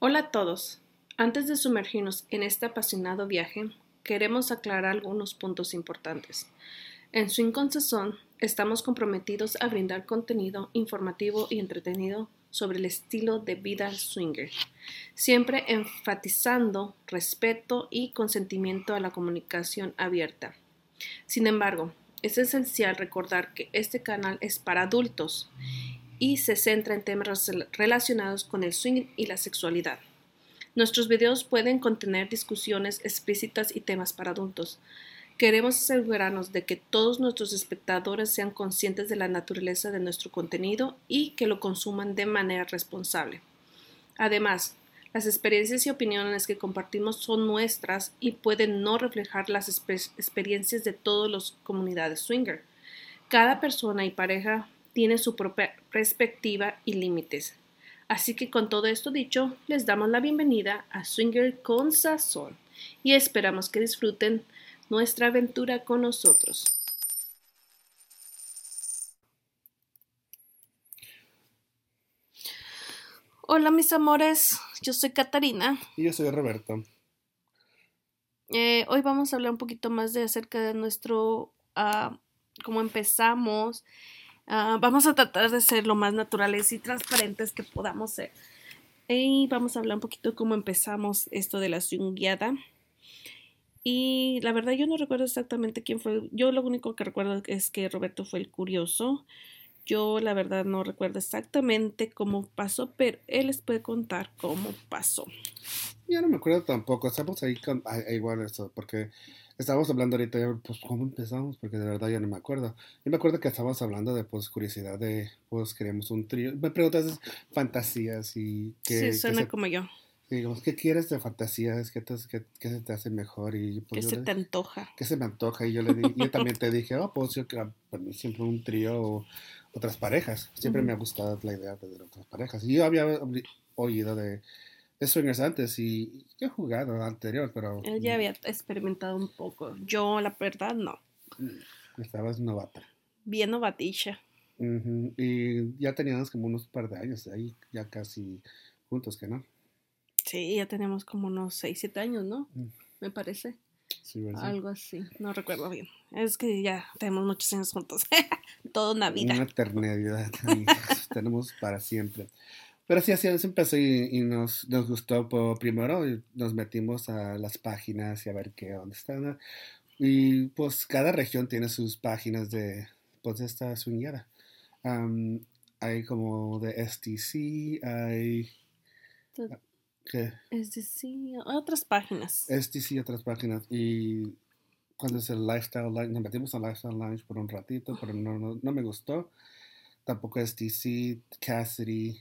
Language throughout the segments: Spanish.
Hola a todos. Antes de sumergirnos en este apasionado viaje, queremos aclarar algunos puntos importantes. En Swing con Sazón estamos comprometidos a brindar contenido informativo y entretenido sobre el estilo de vida swinger, siempre enfatizando respeto y consentimiento a la comunicación abierta. Sin embargo, es esencial recordar que este canal es para adultos y se centra en temas relacionados con el swing y la sexualidad. Nuestros videos pueden contener discusiones explícitas y temas para adultos. Queremos asegurarnos de que todos nuestros espectadores sean conscientes de la naturaleza de nuestro contenido y que lo consuman de manera responsable. Además, las experiencias y opiniones que compartimos son nuestras y pueden no reflejar las experiencias de todas las comunidades swinger. Cada persona y pareja tiene su propia perspectiva y límites. Así que con todo esto dicho, les damos la bienvenida a Swinger con Sazón y esperamos que disfruten nuestra aventura con nosotros. Hola mis amores, yo soy Catarina. Y yo soy Roberto. Eh, hoy vamos a hablar un poquito más de acerca de nuestro, uh, cómo empezamos. Uh, vamos a tratar de ser lo más naturales y transparentes que podamos ser. Y vamos a hablar un poquito cómo empezamos esto de la swingueada. Y la verdad yo no recuerdo exactamente quién fue. Yo lo único que recuerdo es que Roberto fue el curioso. Yo la verdad no recuerdo exactamente cómo pasó, pero él les puede contar cómo pasó. Yo no me acuerdo tampoco. Estamos ahí con igual eso, porque estábamos hablando ahorita, pues cómo empezamos, porque de verdad ya no me acuerdo. Yo me acuerdo que estábamos hablando de pues curiosidad de pues queríamos un trío. Me preguntas fantasías y que sí suena como yo digamos, ¿qué quieres de fantasías? ¿Qué, te, qué, qué se te hace mejor? Y, pues, ¿Qué se te antoja? ¿Qué se me antoja? Y yo, le di, yo también te dije, oh, pues yo quiero siempre un trío o otras parejas. Siempre me ha gustado la idea de otras parejas. Y yo había oído de, de swingers antes y yo he jugado anterior, pero... Él ya había experimentado un poco. Yo, la verdad, no. Mm, estabas novata. Bien novaticha. Y ya teníamos como unos par de años ahí, ya casi juntos, que no. Sí, ya tenemos como unos 6, 7 años, ¿no? Mm. Me parece. Algo así, no recuerdo bien. Es que ya tenemos muchos años juntos. Toda una vida. Una eternidad. tenemos para siempre. Pero sí, así empezó y, y nos, nos gustó por, primero. Nos metimos a las páginas y a ver qué, dónde están. Y pues cada región tiene sus páginas de pues esta swingada. hay como de STC, hay... Es decir, otras páginas. STC, otras páginas. Y cuando es el Lifestyle Lounge, nos metimos al Lifestyle Lounge por un ratito, pero no, no, no me gustó. Tampoco STC, Cassidy.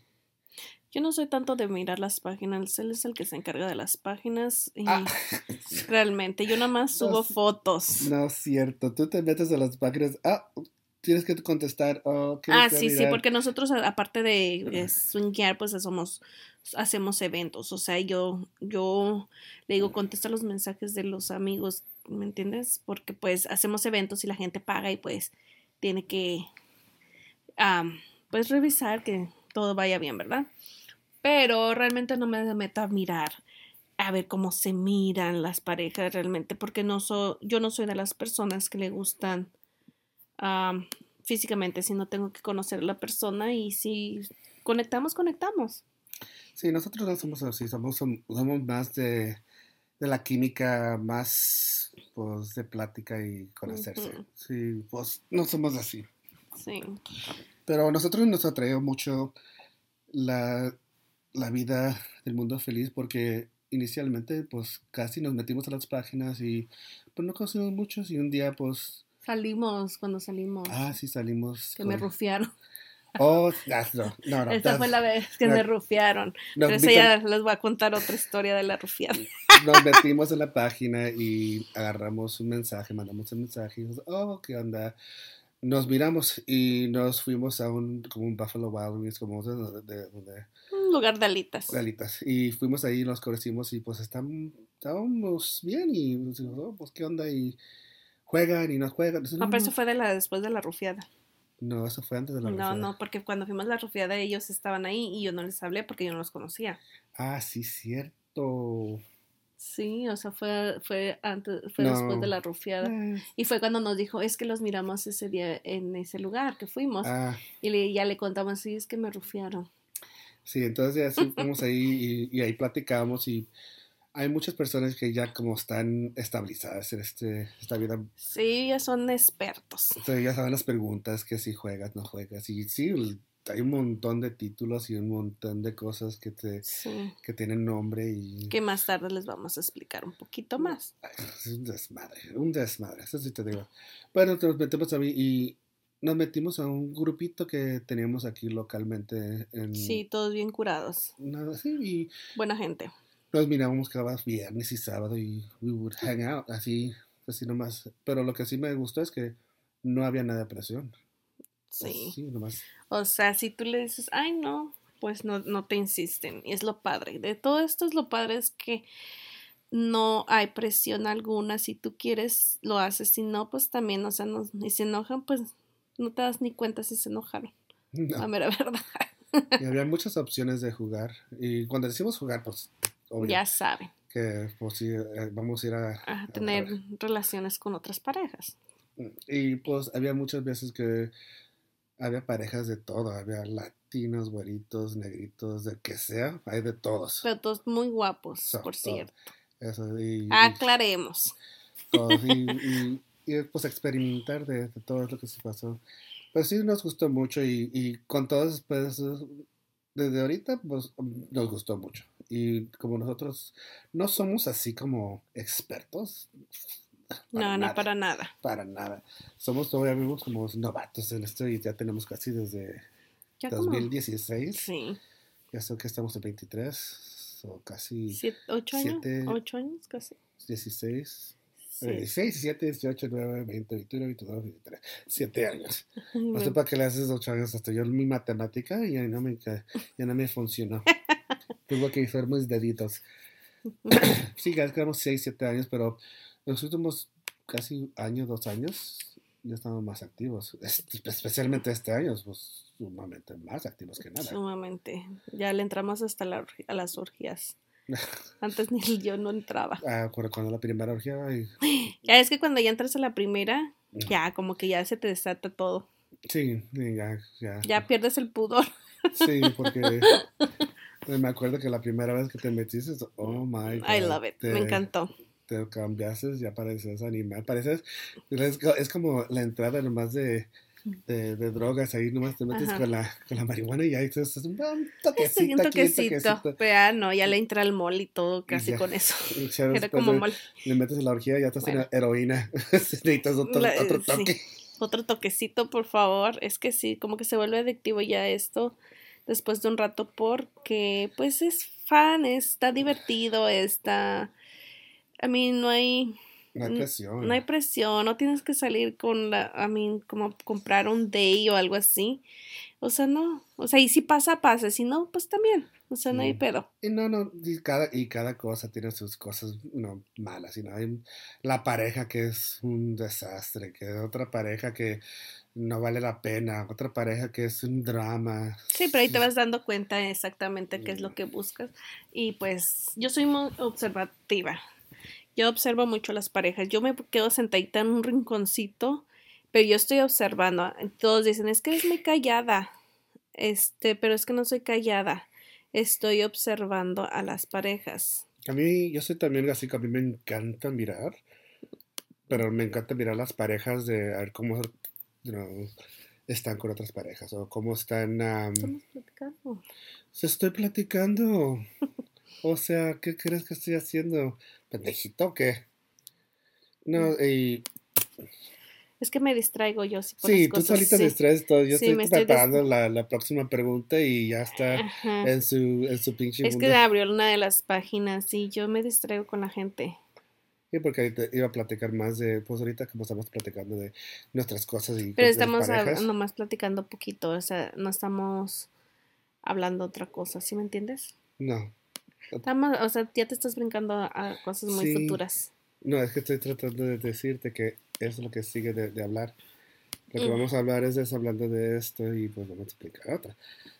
Yo no soy tanto de mirar las páginas, él es el que se encarga de las páginas y ah. realmente yo nada más subo fotos. No es cierto, tú te metes a las páginas, ah, tienes que contestar. Oh, ah, sí, sí, porque nosotros aparte de, de swingear, pues somos hacemos eventos. O sea, yo, yo le digo, contesta los mensajes de los amigos, ¿me entiendes? Porque pues hacemos eventos y la gente paga y pues tiene que, pues revisar que todo vaya bien, ¿verdad? Pero realmente no me meto a mirar a ver cómo se miran las parejas realmente, porque no soy, yo no soy de las personas que le gustan físicamente, sino tengo que conocer a la persona y si conectamos, conectamos. Sí, nosotros no somos así, somos, somos más de, la química, más pues de plática y conocerse. Sí, pues no somos así. Sí. Pero a nosotros nos atrae mucho la, vida del mundo feliz porque inicialmente pues casi nos metimos a las páginas y pues no conocimos muchos y un día pues... Salimos cuando salimos. Ah, sí, salimos. Que me rufiaron. Oh, no, no, no. Esta fue la vez que me rufiaron. Pero esa ya les voy a contar otra historia de la rufiada. Nos metimos en la página y agarramos un mensaje, mandamos un mensaje y dijimos, oh, ¿qué onda? Nos miramos y nos fuimos a un, como un Buffalo Wild Wings, como de, de, un lugar de alitas. De alitas. Y fuimos ahí, nos conocimos y pues estamos, estábamos bien y dijimos, oh, pues qué onda y juegan y nos juegan. No, pero eso fue de la, después de la rufiada. No, eso fue antes de la No, rufiada. no, porque cuando fuimos a la rufiada ellos estaban ahí y yo no les hablé porque yo no los conocía. Ah, sí, cierto. Sí, o sea, fue, fue antes, fue después No. de la rufiada. Eh, Y fue cuando nos dijo, es que los miramos ese día en ese lugar que fuimos. ah, Y le- ya le contamos, sí, es que me rufiaron. sí, entonces ya sí fuimos ahí y, y ahí platicamos y hay muchas personas que ya como están estabilizadas en este, esta vida Sí, ya son expertos. O sea, ya saben las preguntas, que si juegas, no juegas. Y sí, hay un montón de títulos y un montón de cosas que, te, Sí. que tienen nombre y Que más tarde les vamos a explicar un poquito más. Es un desmadre, un desmadre, eso sí te digo. Bueno, nos metemos a mí y nos metimos a un grupito que teníamos aquí localmente en... Sí, todos bien curados. Nada así, y Buena gente. Nos mirábamos cada viernes y sábado y we would hang out, así, así nomás. Pero lo que sí me gustó es que no había nada de presión. Sí. Sí, nomás. O sea, si tú le dices, ay, no, pues no, no te insisten. Y es lo padre. De todo esto es lo padre es que no hay presión alguna. Si tú quieres, lo haces. Si no, pues también, o sea, no, y se enojan, pues no te das ni cuenta si se enojaron. No. La mera verdad. Y había muchas opciones de jugar. Y cuando decimos jugar, pues, obvio, ya saben. que pues sí, eh, vamos a ir a... A a- tener relaciones con otras parejas. Y pues había muchas veces que había parejas de todo. Había latinos, güeritos, negritos, de que sea. Hay de todos. Pero todos muy guapos, So, por todo. cierto. Eso, y, Aclaremos. todos, y, y- y, pues experimentar de, de todo lo que se pasó. Pero sí nos gustó mucho y, y con todos, pues, desde ahorita, pues, nos gustó mucho. Y como nosotros no somos así como expertos. No, no para nada. Para nada. Somos todavía vivimos como novatos en esto y ya tenemos casi desde Ya como. 2016. Sí. Ya sé que estamos en 23, o casi Siete, ocho años. Ocho años casi. 16. Sí. eh, 16, 17, 18, 19, 20, 21, 22, 23. 7 años. No sé para qué le haces 8 años hasta yo mi matemática y ya no me, ya no me funcionó. Tuve que usar mis deditos. sí, ya quedamos 6, 7 años, pero en los últimos casi año, dos años, ya estamos más activos. Es- especialmente este año, pues sumamente más activos que nada. Sumamente. Ya le entramos hasta la a las orgías. Antes ni yo no entraba. Ah, cuando, la primera orgía, Ya es que cuando ya entras a la primera, ya como que ya se te desata todo. sí, ya, ya. Ya pierdes el pudor. Sí, porque me acuerdo que la primera vez que te metiste, oh my god. I love it. te- Me encantó. Te cambiaste, ya pareces animal. Pareces, es, es como la entrada nomás de, de, de drogas, ahí nomás te metes con la, con la marihuana y ahí haces un, Sí, toquecito, aquí, un toquecito. toquecito. Pero ya no, ya le entra el mol y todo casi ya. con eso. Era como mol. le metes a la orgía y ya estás Bueno. en heroína. Necesitas otro, La- otro sí. toque. Otro toquecito, por favor. Es que sí, como que se vuelve adictivo ya esto después de un rato porque pues es fan, está divertido, está... A mí no hay, No hay presión. no hay presión, no tienes que salir con la, a mí como comprar un day o algo así. O sea, no. O sea, y si pasa, pasa. Si no, pues también. O sea, no hay pedo. Y no, no, y cada, y cada cosa tiene sus cosas no, malas. Y no hay la pareja que es un desastre, que otra pareja que no vale la pena, otra pareja que es un drama. Sí, pero ahí te vas dando cuenta exactamente qué es lo que buscas. Y pues yo soy muy observativa. Yo observo mucho las parejas. Yo me quedo sentadita en un rinconcito, pero yo estoy observando. Todos dicen, es que eres muy callada. Este, pero es que no soy callada. Estoy observando a las parejas. A mí, yo soy también así que a mí me encanta mirar, pero me encanta mirar las parejas de a ver cómo know, están con otras parejas o cómo están... Estamos platicando. se estoy platicando. O sea, ¿qué crees que estoy haciendo? ¿Pendejito o qué? No, y Es que me distraigo yo por sí, tú cosas, solita sí. distraes todo. Yo Sí, estoy preparando la, la próxima pregunta y ya está Ajá. en su, en su pinche Es mundo. que abrió una de las páginas y yo me distraigo con la gente. Sí, porque ahorita iba a platicar más de, pues ahorita como estamos platicando de nuestras cosas y Pero estamos nomás platicando poquito, o sea, no estamos hablando otra cosa, ¿sí me entiendes? No, Estamos, o sea, ya te estás brincando a, a cosas muy Sí. futuras. no, es que estoy tratando de decirte que eso es lo que sigue de, de hablar. Lo que vamos a hablar es hablando de esto y pues vamos a explicar otra.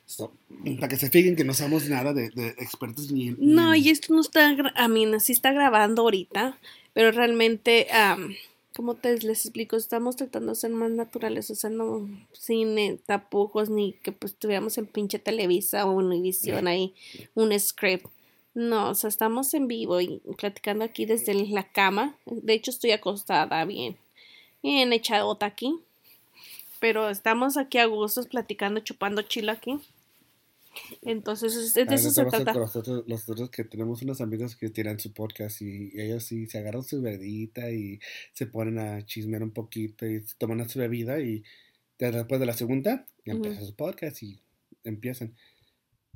So, para que se fijen que no somos nada de, de expertos ni... No, ni- y esto no está, a mí sí está grabando ahorita, pero realmente, am, ¿cómo te les explico? Estamos tratando de ser más naturales, o sea, no sin eh, tapujos ni que pues tuviéramos en pinche Televisa o Univision ahí un script. No, o sea, estamos en vivo y platicando aquí desde la cama. De hecho, estoy acostada bien, bien echadota aquí. Pero estamos aquí a gustos platicando, chupando chilo aquí. Entonces, es- de eso se trata. Nosotros, nosotros que tenemos unos amigos que tienen su podcast y ellos sí se agarran su bebidita y se ponen a chismear un poquito y se toman su bebida y después de la segunda ya empieza su podcast y empiezan.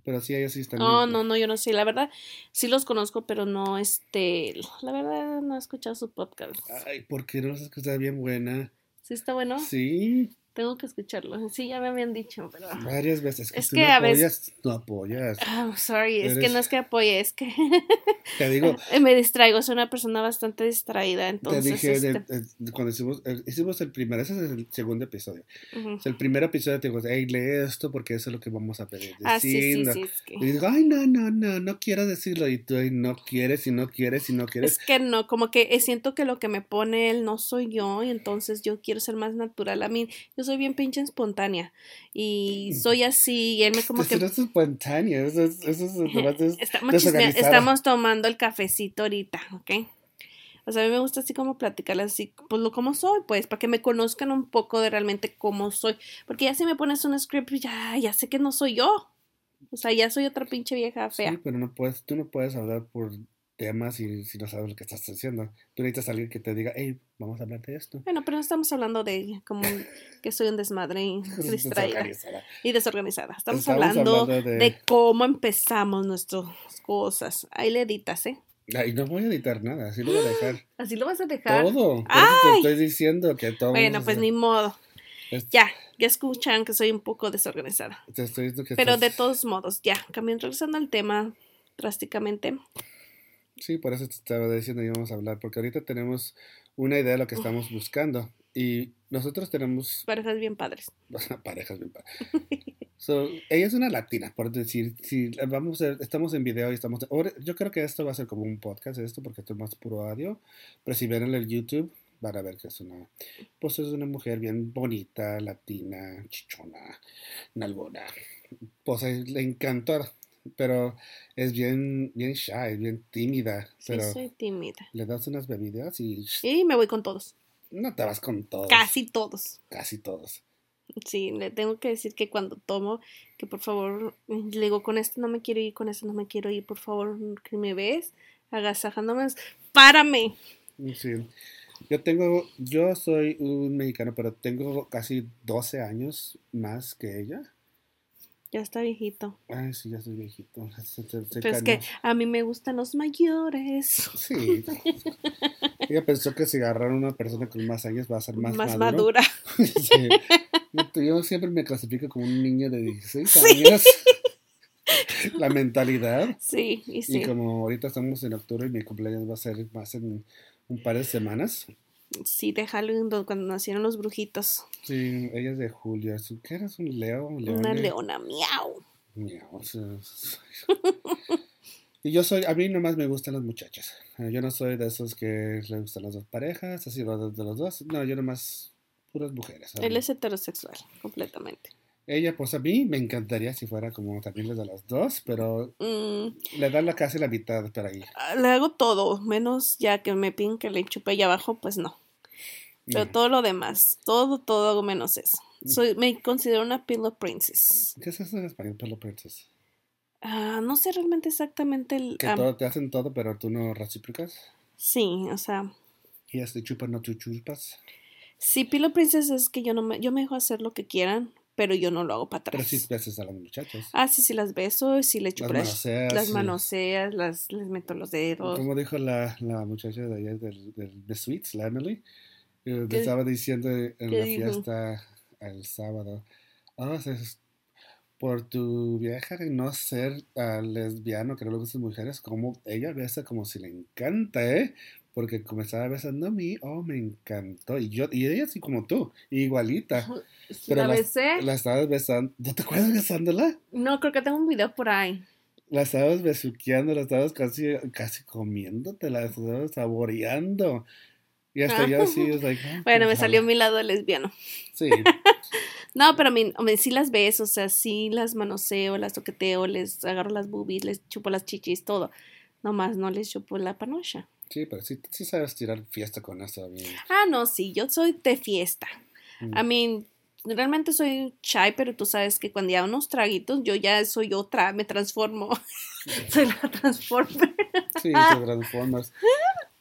Pero sí, ellos sí están... No, bien- no, no, yo no sé. La verdad, sí los conozco, pero no, este, la verdad no he escuchado su podcast. Ay, ¿por qué no los escuchas bien buena? ¿Sí está bueno? Sí, Tengo que escucharlo. Sí, ya me habían dicho, pero... varias veces. Es tú que no a veces- apoyas, no apoyas. Ah, sorry, es que Eres- no es que apoye, es que Te digo, me distraigo, soy una persona bastante distraída, te entonces... dije de- este, de- cuando hicimos el, hicimos el primer, ese es el segundo episodio. ujú. O sea, el primer episodio te digo, hey, lee esto porque eso es lo que vamos a pedir. Ah, sí, sí, sí, es que... Y digo, ay, no, no, no, no quiero decirlo. Y tú, ay, no quieres, y no quieres, y no quieres. Es que no, como que eh, siento que lo que me pone él no soy yo y entonces yo quiero ser más natural. A mí, yo soy bien pinche espontánea y soy así y él me como que... no es espontáneo, eso es, eso es, Estamos, estamos tomando el cafecito ahorita, ¿ok? O sea, a mí me gusta así como platicarles así, pues lo como soy, pues, para que me conozcan un poco de realmente cómo soy. Porque ya si me pones un script, pues, ya, ya sé que no soy yo. O sea, ya soy otra pinche vieja fea. Sí, pero no puedes, tú no puedes hablar por temas si, si no sabes lo que estás haciendo. Tú necesitas a alguien que te diga, hey, vamos a hablar de esto. Bueno, pero no estamos hablando de como que soy un desmadre y distraída Desorganizada. y desorganizada. Estamos, Estamos hablando, hablando de- de... cómo empezamos nuestras cosas. Ahí le editas, ¿eh? Ay, no voy a editar nada, así lo voy a dejar. Así lo vas a dejar. Todo. Por eso ¡Ay! te estoy diciendo que todo. Bueno, pues ni modo. es- Ya, ya escuchan que soy un poco desorganizada. Te estoy diciendo que Pero de estás- todos modos, ya, cambiando, regresando al tema drásticamente. Sí, por eso te estaba diciendo íbamos a hablar, porque ahorita tenemos una idea de lo que estamos buscando. Y nosotros tenemos Parejas bien padres. parejas bien padres. So, ella es una latina, por decir, si vamos a, estamos en video y estamos, ahora, yo creo que esto va a ser como un podcast esto, porque esto es más puro audio, pero si ven en el YouTube, van a ver que es una, pues es una mujer bien bonita, latina, chichona, nalgona, pues le encantó, pero es bien, bien shy, bien tímida, Sí, pero soy tímida. le das unas bebidas y Y me voy con todos. no te vas con todos, Casi todos. casi todos. Sí, le tengo que decir que cuando tomo, que por favor, le digo, con esto no me quiero ir, con esto no me quiero ir, por favor, que me ves, agasajándome, párame. Sí. Yo tengo, yo soy un mexicano, pero tengo casi 12 años más que ella. Ya está viejito. Ay, sí, ya soy viejito. Se- se- se Pero es que a mí me gustan los mayores. Sí. Ella pensó que si agarraron a una persona con más años va a ser más, Más, maduro. madura. Sí. Yo- Yo siempre me clasifico como un niño de 16 Sí. años. La mentalidad. Sí, y sí. Y como ahorita estamos en octubre y mi cumpleaños va a ser más en un par de semanas. Sí, de Halloween, do- cuando nacieron los brujitos. Sí, ella es de julio. ¿Tú ¿Qué eres? ¿Un leo? ¿Un Una leona, miau. Miau, Y yo soy, a mí nomás me gustan las muchachas. Eh, Yo no soy de esos que le gustan las dos parejas, así los de los dos. No, yo nomás puras mujeres. Él es heterosexual, completamente. Ella, pues a mí me encantaría si fuera como también los de las dos, pero Mm, le dan la casi la mitad para ahí. ah, le hago todo, menos ya que me piden que le chupe allá abajo, pues no. Pero todo lo demás, todo, todo hago menos eso. Soy, me considero una pillow princess. ¿Qué es eso en español, Pelo Princess? Ah, no sé realmente exactamente el... Que ah, todo, te hacen todo, pero tú no recíprocas. sí, o sea, Y te chupan, no tú chupas. sí, pillow princess es que yo no me, yo me dejo hacer lo que quieran, pero yo no lo hago para Pero atrás. sí beses a las muchachas. Ah, sí, sí, las beso, sí le chupo Las manoseas, las sí. manoseas, las, les meto los dedos. Como dijo la, la muchacha de ayer del, del The Sweets, la Emily, eh, ¿Qué- estaba diciendo en la dijo? fiesta el sábado, "Ah, o sea, es por tu vieja de no ser ah, lesbiano, que no le gustan mujeres, como ella besa como si le encanta, ¿eh? porque como estaba besando a mí, oh, me encantó. Y yo, y ella así como tú, igualita. Pero ¿La la, besé? la estabas besando. ¿No te acuerdas besándola? No, creo que tengo un video por ahí. La estabas besuqueando, la estabas casi, casi comiéndote, la estabas saboreando. Y hasta yo así, es like, ah, Bueno, me ojalá. salió mi lado lesbiano. Sí, No, pero a mí, a mí sí las beso, o sea, sí las manoseo, las toqueteo, les agarro las boobies, les chupo las chichis, todo. Nomás no les chupo la panocha. sí, pero sí, sí sabes tirar fiesta con eso bien. Ah, no, sí, yo soy de fiesta. Mm. I mean, realmente soy shy, pero tú sabes que cuando ya unos traguitos, yo ya soy otra, me transformo. soy la Transformer. Sí, de Transformers.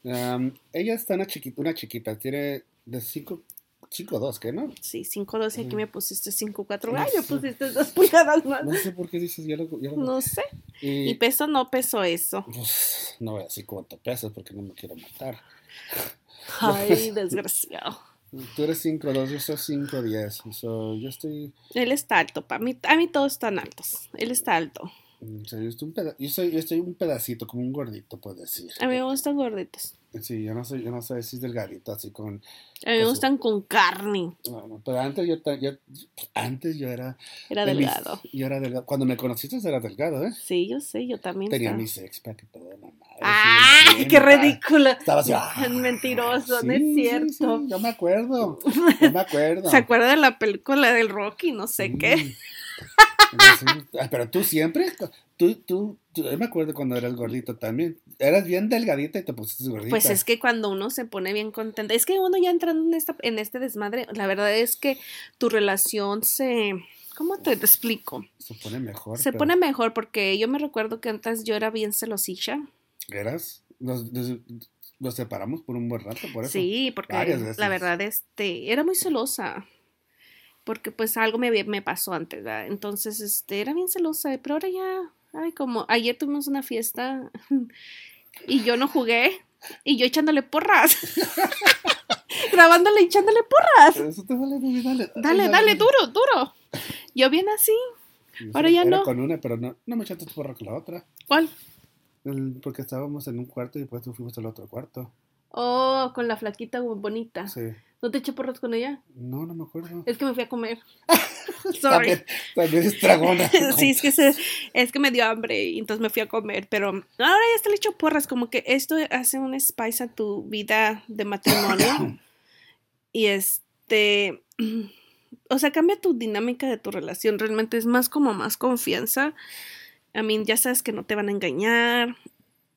Um, ella está una chiquita, una chiquita, tiene de 5, 5 2, ¿qué no? Sí, 5.12, aquí Mm. me pusiste 5.4. No Ay, me sé. pusiste dos pulgadas más. No sé por qué dices, ya lo... Ya lo No sé. y, Y peso no peso eso. pues, no voy a decir cuánto pesas porque no me quiero matar. Ay, desgraciado. Tú eres 5 2, yo soy 5 10. So, yo estoy... Él está alto, para mí, a mí todos están altos. Él está alto. Yo, estoy un peda- yo, soy, yo estoy un pedacito, como un gordito, puedo decir. A mí me gustan gorditos. Sí, yo no soy, yo no soy así delgadito, así con... A mí me gustan con carne. no, no, pero antes yo, yo- antes yo era... Era de mis- delgado. yo era delgado. Cuando me conociste era delgado, ¿eh? Sí, yo sé, yo también. Tenía estaba. mi sex pack y todo, la madre. ¡Ay, sí, qué ridículo! Estaba así. ah, Mentiroso, no sí, es sí, cierto. sí, yo me acuerdo. Yo me acuerdo. ¿Se acuerda de la película del Rocky? No sé qué. Ah, Pero tú siempre, tú, tú, tú- yo me acuerdo cuando eras gordito también. Eras bien delgadita y te pusiste gordita. Pues es que cuando uno se pone bien contenta, es que uno ya entrando en, esta, en este desmadre, la verdad es que tu relación se... ¿Cómo te explico? Se pone mejor. Se pero pone mejor porque yo me recuerdo que antes yo era bien celosilla. ¿Eras? Nos, nos- nos separamos por un buen rato, por eso. Sí, porque la verdad este era muy celosa. Porque pues algo me, me pasó antes, ¿verdad? Entonces, este, era bien celosa, pero ahora ya, ay, como ayer tuvimos una fiesta y yo no jugué y yo echándole porras. Grabándole y echándole porras. Eso te vale, David, dale. Dale, dale, duro, duro. Yo bien así. Sí, ahora ya no. con una, pero no, no me echaste porra con la otra. ¿Cuál? Porque estábamos en un cuarto y después tú fuimos al otro cuarto. Oh, con la flaquita bonita. Sí. ¿No te eché porras con ella? No, no me acuerdo. Es que me fui a comer. Sorry. También, también es. Sí, es que, se- es que me dio hambre y entonces me fui a comer, pero ahora ya está le echo porras, como que esto hace un spice a tu vida de matrimonio y este, o sea, cambia tu dinámica de tu relación, realmente es más como más confianza, a mí ya sabes que no te van a engañar,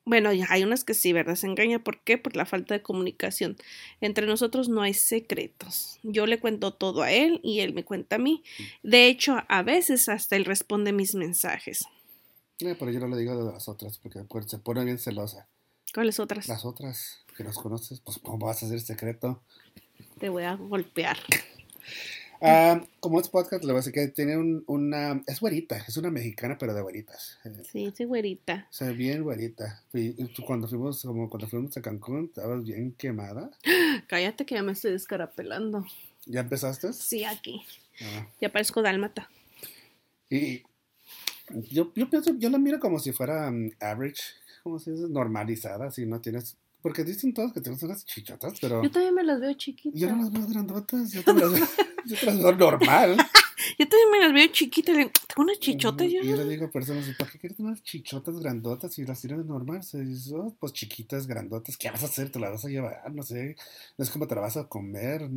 bueno, hay unas que sí, ¿verdad? Se engaña, ¿por qué? Por la falta de comunicación. Entre nosotros no hay secretos. Yo le cuento todo a él y él me cuenta a mí. De hecho, a veces hasta él responde mis mensajes. Eh, pero yo no le digo de las otras porque se pone bien celosa. ¿Cuáles otras? Las otras que nos conoces, pues ¿cómo vas a hacer secreto? Te voy a golpear. Ah, como es podcast, decir que tiene un- una... Es güerita, es una mexicana, pero de güeritas. Eh, Sí, sí, güerita. o sea, bien güerita. Y, cuando fuimos, como cuando fuimos a Cancún, estabas bien quemada. Cállate que ya me estoy descarapelando. ¿Ya empezaste? Sí, aquí. Ah. Ya parezco dálmata. Y yo, yo pienso, yo la miro como si fuera um, average, como si es normalizada, si no tienes... Porque dicen todos que tienes unas chichotas, pero Yo también me las veo chiquitas. yo no las veo grandotas, yo te las veo, yo te las veo normal. Yo también me las veo chiquitas. Tengo unas chichotas Y yo. yo le digo a personas, ¿por qué quieres unas chichotas grandotas y las tienes normal? Se dice, "Oh, pues chiquitas, grandotas, ¿qué vas a hacer? ¿Te las vas a llevar? No sé, no es como te la vas a comer.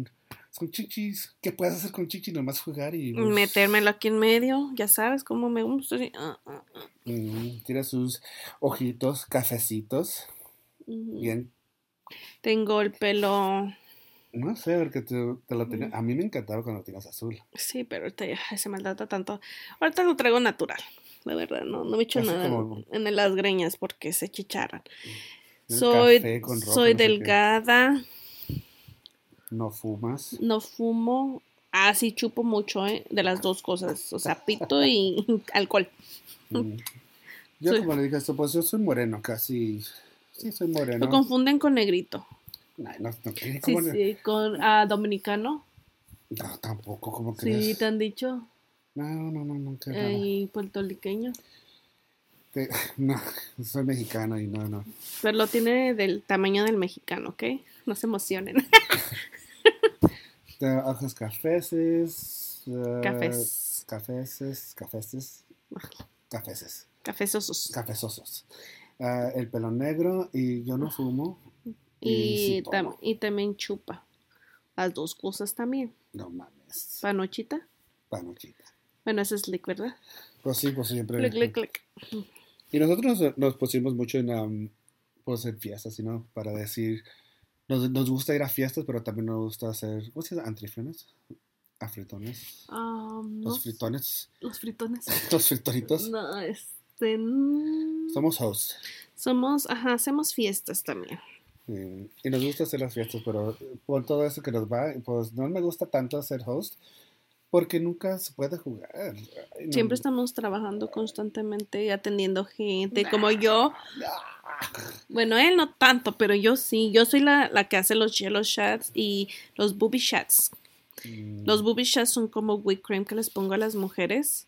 Son chichis. ¿Qué puedes hacer con chichis? Nomás jugar y... pues, Metérmelo aquí en medio. Ya sabes cómo me gusta. ah, ah, ah. mm, Tira sus ojitos, cafecitos. Bien Tengo el pelo. No sé, porque te, te lo tenía. Mm. A mí me encantaba cuando tenías azul. Sí, pero ahorita ya se maltrata tanto. Ahorita lo traigo natural. La verdad, no, no me echo Así nada como- en las greñas porque se chicharran. El Soy, soy no delgada, No fumas. no fumo. Ah, sí, chupo mucho, ¿eh? De las dos cosas. O sea, pito y alcohol. Mm. Yo, Soy- como le dije, esto, pues yo soy moreno, casi. Sí, soy moreno. Lo confunden con negrito. No, no. Sí, ¿Cómo le- sí, con dominicano. No, tampoco, ¿cómo Sí, crees? te han dicho. No, no, no, no. qué eh, y puertorriqueño. Te- no, soy mexicano y no, no. Pero lo tiene del tamaño del mexicano, ¿ok? No se emocionen. Ojos cafeces. eh, Cafés. Cafeces, cafeces. Cafeces. Cafezosos. Cafezosos. Ah, el pelo negro y yo no fumo. Y, sí tam- tomo. y también chupa. Las dos cosas también. No mames. Panochita. Panochita. Bueno, ese es lick, ¿verdad? Pues sí, pues siempre. Lick, lick, lick. Y nosotros nos, nos pusimos mucho en, um, pues en fiestas, ¿no? Para decir, nos, nos gusta ir a fiestas, pero también nos gusta hacer, ¿cómo se llama? Antrifrones, afritones, Um, los fritones, Los fritones. los fritonitos. No, este. Mm, Somos hosts. Somos, ajá, hacemos fiestas también. eh, Y nos gusta hacer las fiestas, pero por todo eso que nos va, pues no me gusta tanto ser host, porque nunca se puede jugar. Ay, no. Siempre estamos trabajando constantemente y atendiendo gente, como yo. Bueno, él no tanto, pero yo sí. Yo soy la, la que hace los yellow shots y los booby shots. Mm, Los booby shots son como whipped cream que les pongo a las mujeres.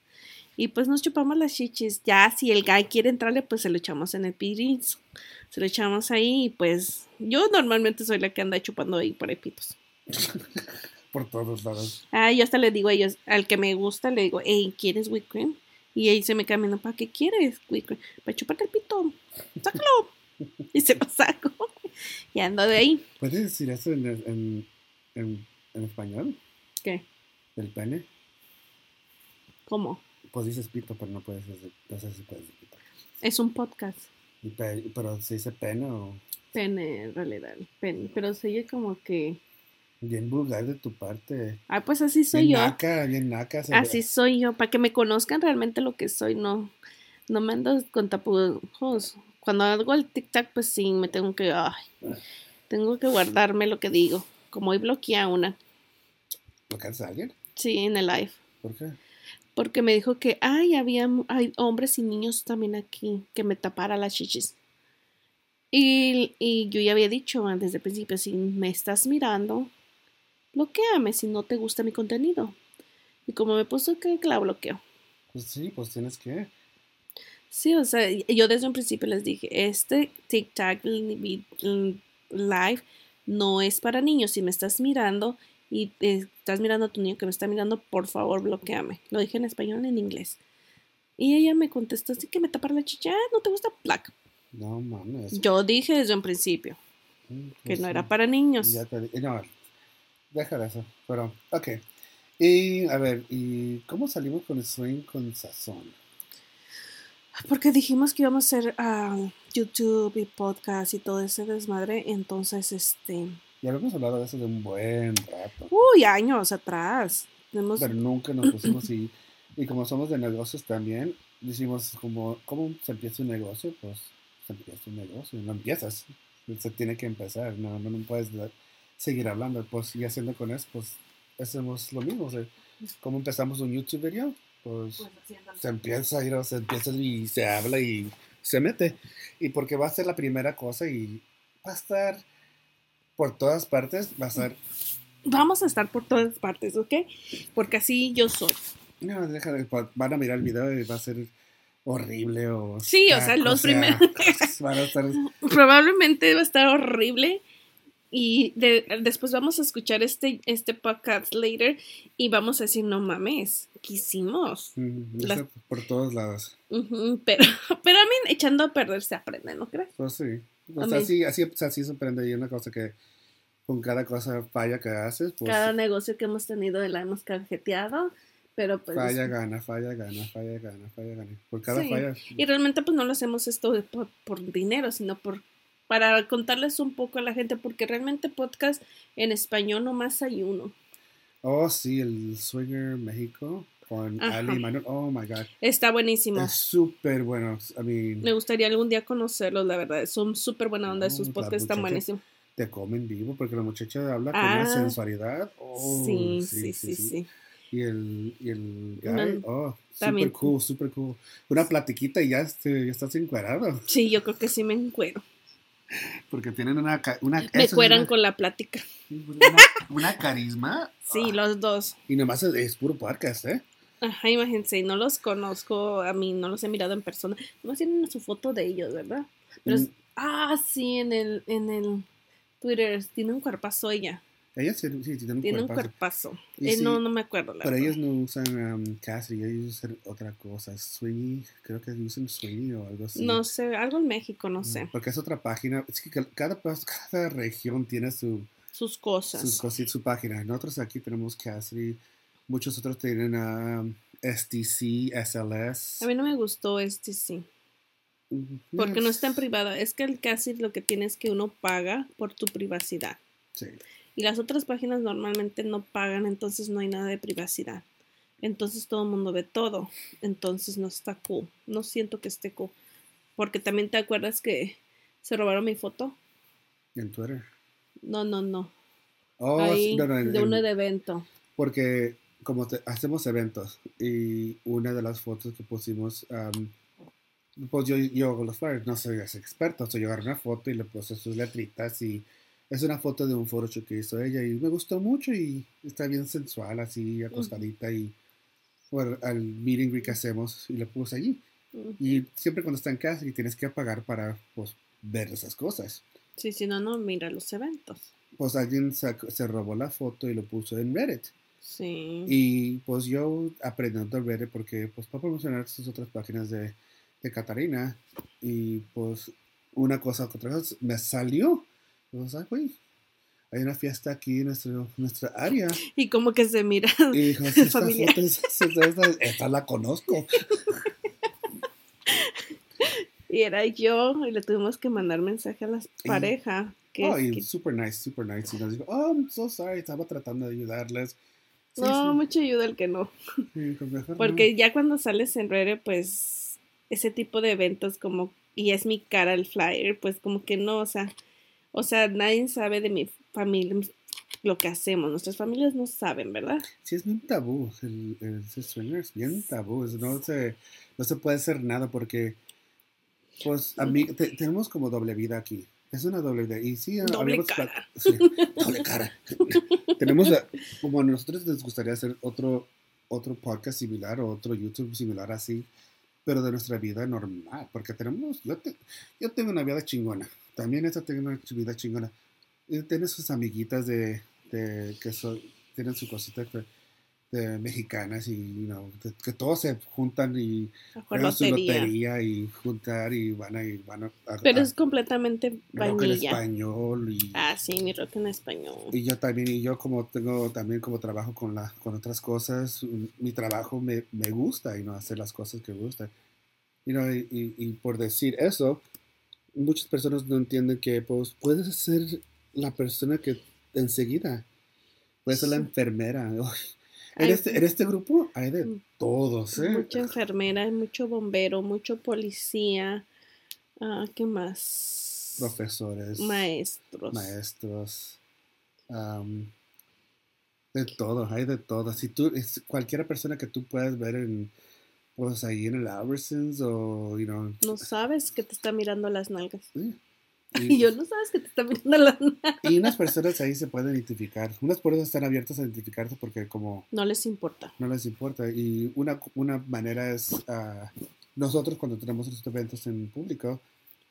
Y pues nos chupamos las chichis. Ya, si el guy quiere entrarle, pues se lo echamos en el piris. Se lo echamos ahí y pues yo normalmente soy la que anda chupando ahí por ahí pitos. Por todos lados. Ah, yo hasta le digo a ellos, al que me gusta, le digo, hey, ¿quieres whipped cream? Y ahí se me camina, ¿para qué quieres whipped cream? Para chuparte el pito. Sácalo. y se lo saco. y ando de ahí. ¿Puedes decir eso en, en, en, en español? ¿Qué? ¿El pene? ¿Cómo? Pues dices pito, pero no puedes decir, no sé si puedes decir pito. Es un podcast. Y pe- pero se dice pene o Pene, en realidad. Pene. Pero se oye como que. bien vulgar de tu parte. Ah, pues así soy bien yo. naca, bien naca. Así soy yo. Para que me conozcan realmente lo que soy, no. No me ando con tapujos. Cuando hago el tic-tac, pues sí, me tengo que. Ay, tengo que guardarme lo que digo. Como hoy bloqueé a una. ¿Lo cansas a alguien? Sí, en el live. ¿Por qué? Porque me dijo que, ay, había hay hombres y niños también aquí que me tapara las chichis. Y, y yo ya había dicho desde el principio, si me estás mirando, bloqueame si no te gusta mi contenido. Y como me puso que la bloqueo. Pues sí, pues tienes que. Sí, o sea, yo desde un principio les dije, este TikTok li- li- live no es para niños. Si me estás mirando y eh, estás mirando a tu niño que me está mirando, por favor, bloqueame. Lo dije en español y en inglés. Y ella me contestó así que me tapara la chicha, "Ah, ¿no te gusta Black? No mames. Yo dije desde un principio Mm, que pues no sí. era para niños. Ya te di- No, deja de eso. Pero, ok. Y a ver, ¿y cómo salimos con el swing con sazón? Porque dijimos que íbamos a hacer ah, YouTube y podcast y todo ese desmadre. Entonces, este, Ya habíamos hablado de eso de un buen rato. uy, años atrás. Hemos- pero nunca nos pusimos y, y como somos de negocios también, decimos como, ¿cómo se empieza un negocio? Pues se empieza un negocio, no empiezas, se tiene que empezar, no, no, no puedes seguir hablando, pues y haciendo con eso, pues hacemos lo mismo, o sea, ¿cómo empezamos un YouTube video? Pues se empieza, y se empieza y se habla y se mete, y porque va a ser la primera cosa y va a estar por todas partes, va a estar Vamos a estar por todas partes, ¿ok? Porque así yo soy. No, deja de- van a mirar el video y va a ser horrible o... Sí, o sea, los primeros- Van a estar... Probablemente va a estar horrible. Y de- después vamos a escuchar este, este podcast later y vamos a decir, no mames, ¿qué hicimos? mm, Las- está por todos lados. Pero, pero a mí echando a perder se aprende, ¿no crees? Pues sí. O sea, mí- así, así, así se aprende y una cosa que con cada cosa falla que haces, pues Cada negocio que hemos tenido la hemos cajeteado, pero pues... falla, gana, falla, gana, falla, gana, falla, gana. Por cada Sí. falla... Y realmente pues no lo hacemos esto por, por dinero, sino por para contarles un poco a la gente, porque realmente podcast en español nomás hay uno. Oh, sí, el Swinger México con Ajá. Ali Manuel. Oh, my God. Está buenísimo. Es súper bueno. I mean, Me gustaría algún día conocerlos, la verdad. Son súper buena onda, No, sus podcasts están buenísimos. te comen vivo porque la muchacha habla con Ah. una sensualidad. Oh, sí, sí, sí, sí, Y el, y el guy, Man, oh, super cool, super cool. Una platiquita y ya, este, ya estás encuadrado. Sí, yo creo que sí me encuero. Porque tienen una, una, Me cueran una- con la plática. una, una carisma. Sí, Ah, los dos. Y nomás es, es puro podcast, ¿eh? Ajá, imagínense, no los conozco, a mí no los he mirado en persona. No tienen su foto de ellos, ¿verdad? Pero es- Mm. ah, sí, en el, en el Twitter tiene un cuerpazo ella. Ellas sí, sí, tienen un Tiene un cuerpazo. Eh, sí, no, no me acuerdo. La Pero verdad. ellos no usan um, Cassidy, ellos usan otra cosa. Swingy, creo que usan Swingy o algo así. No sé, algo en México, no Mm, sé. Porque es otra página. Es que cada, cada región tiene su, Sus cosas. sus cosi- su página. Nosotros aquí tenemos Cassidy. Muchos otros tienen um, STC, SLS. A mí no me gustó sí. Mm, Porque no es- está en privada. Es que el casi lo que tiene es que uno paga por tu privacidad. Sí. Y las otras páginas normalmente no pagan, entonces no hay nada de privacidad. Entonces todo el mundo ve todo. Entonces no está cool. No siento que esté cool. Porque también te acuerdas que se robaron mi foto. En Twitter. No, no, no. Oh, Ahí, sí, no, no, en- de en- de evento. Porque como te- hacemos eventos y una de las fotos que pusimos, am, pues yo, yo hago los flyers, no soy experto, soy yo agarré una foto y le puse sus letritas y es una foto de un photoshoot que hizo ella y me gustó mucho y está bien sensual, así acostadita y bueno, al meeting greet que hacemos y le puse allí. Y siempre cuando está en casa y tienes que pagar para pues, ver esas cosas. Sí, si no, no mira los eventos. Pues alguien se robó la foto y lo puso en Reddit. Sí. Y pues yo aprendiendo Reddit porque pues para promocionar estas otras páginas de, de Catarina y pues una cosa otra cosa me salió. Pues, güey, hay una fiesta aquí en nuestro, nuestra área. Y como que se mira. Y dijo, "Sí, esta Familiar. esta, esta- esta la conozco. Y era yo, y le tuvimos que mandar mensaje a la pareja. Que, Oh, y que- super nice, super nice. Y nos dijo, oh, I'm so sorry, estaba tratando de ayudarles. Sí, no, sí. mucha ayuda el que no. Porque ya cuando sales en Reddit, pues ese tipo de eventos como, y es mi cara el flyer, pues como que no, o sea, o sea, nadie sabe de mi familia lo que hacemos. Nuestras familias no saben, ¿verdad? Sí, es bien tabú. El, el swinger es bien tabú. No se, no se puede hacer nada porque, pues, a mí, te- tenemos como doble vida aquí. Es una doble vida. Y sí, Doble cara. sí, doble cara. tenemos, la- como a nosotros les gustaría hacer otro, otro podcast similar o otro YouTube similar así, pero de nuestra vida normal. Porque tenemos, yo, te- yo tengo una vida chingona. También esta tiene una vida chingona. Tiene sus amiguitas de, de que son, tienen su cosita de, mexicanas y you know, de- que todos se juntan y A juegan su lotería. y juntar y van a, y van a, a- Pero a- es completamente rock en vainilla. español y, Ah, sí, mi rock en español. y yo también y yo como tengo también como trabajo con la con otras cosas mi trabajo me, me gusta y no hacer las cosas que me gustan You know, y, y- y por decir eso muchas personas no entienden que pues puedes ser la persona que enseguida puedes ser la enfermera en este en este grupo hay de Mm. todos ¿eh? mucha enfermera, mucho bombero, mucho policía. Ah, ¿Qué más? profesores Maestros. maestros, am, de todo, hay de todo. Si tú, es cualquier persona que tú puedas ver en, pues ahí en el Albertsons o, you know, No sabes que te está mirando las nalgas. sí. Y Y, yo no sabes que te está mirando las nalgas. y unas personas ahí se pueden identificar. Unas puertas están abiertas a identificarse porque como No les importa. no les importa. Y una, una manera es, ah, nosotros cuando tenemos los eventos en público,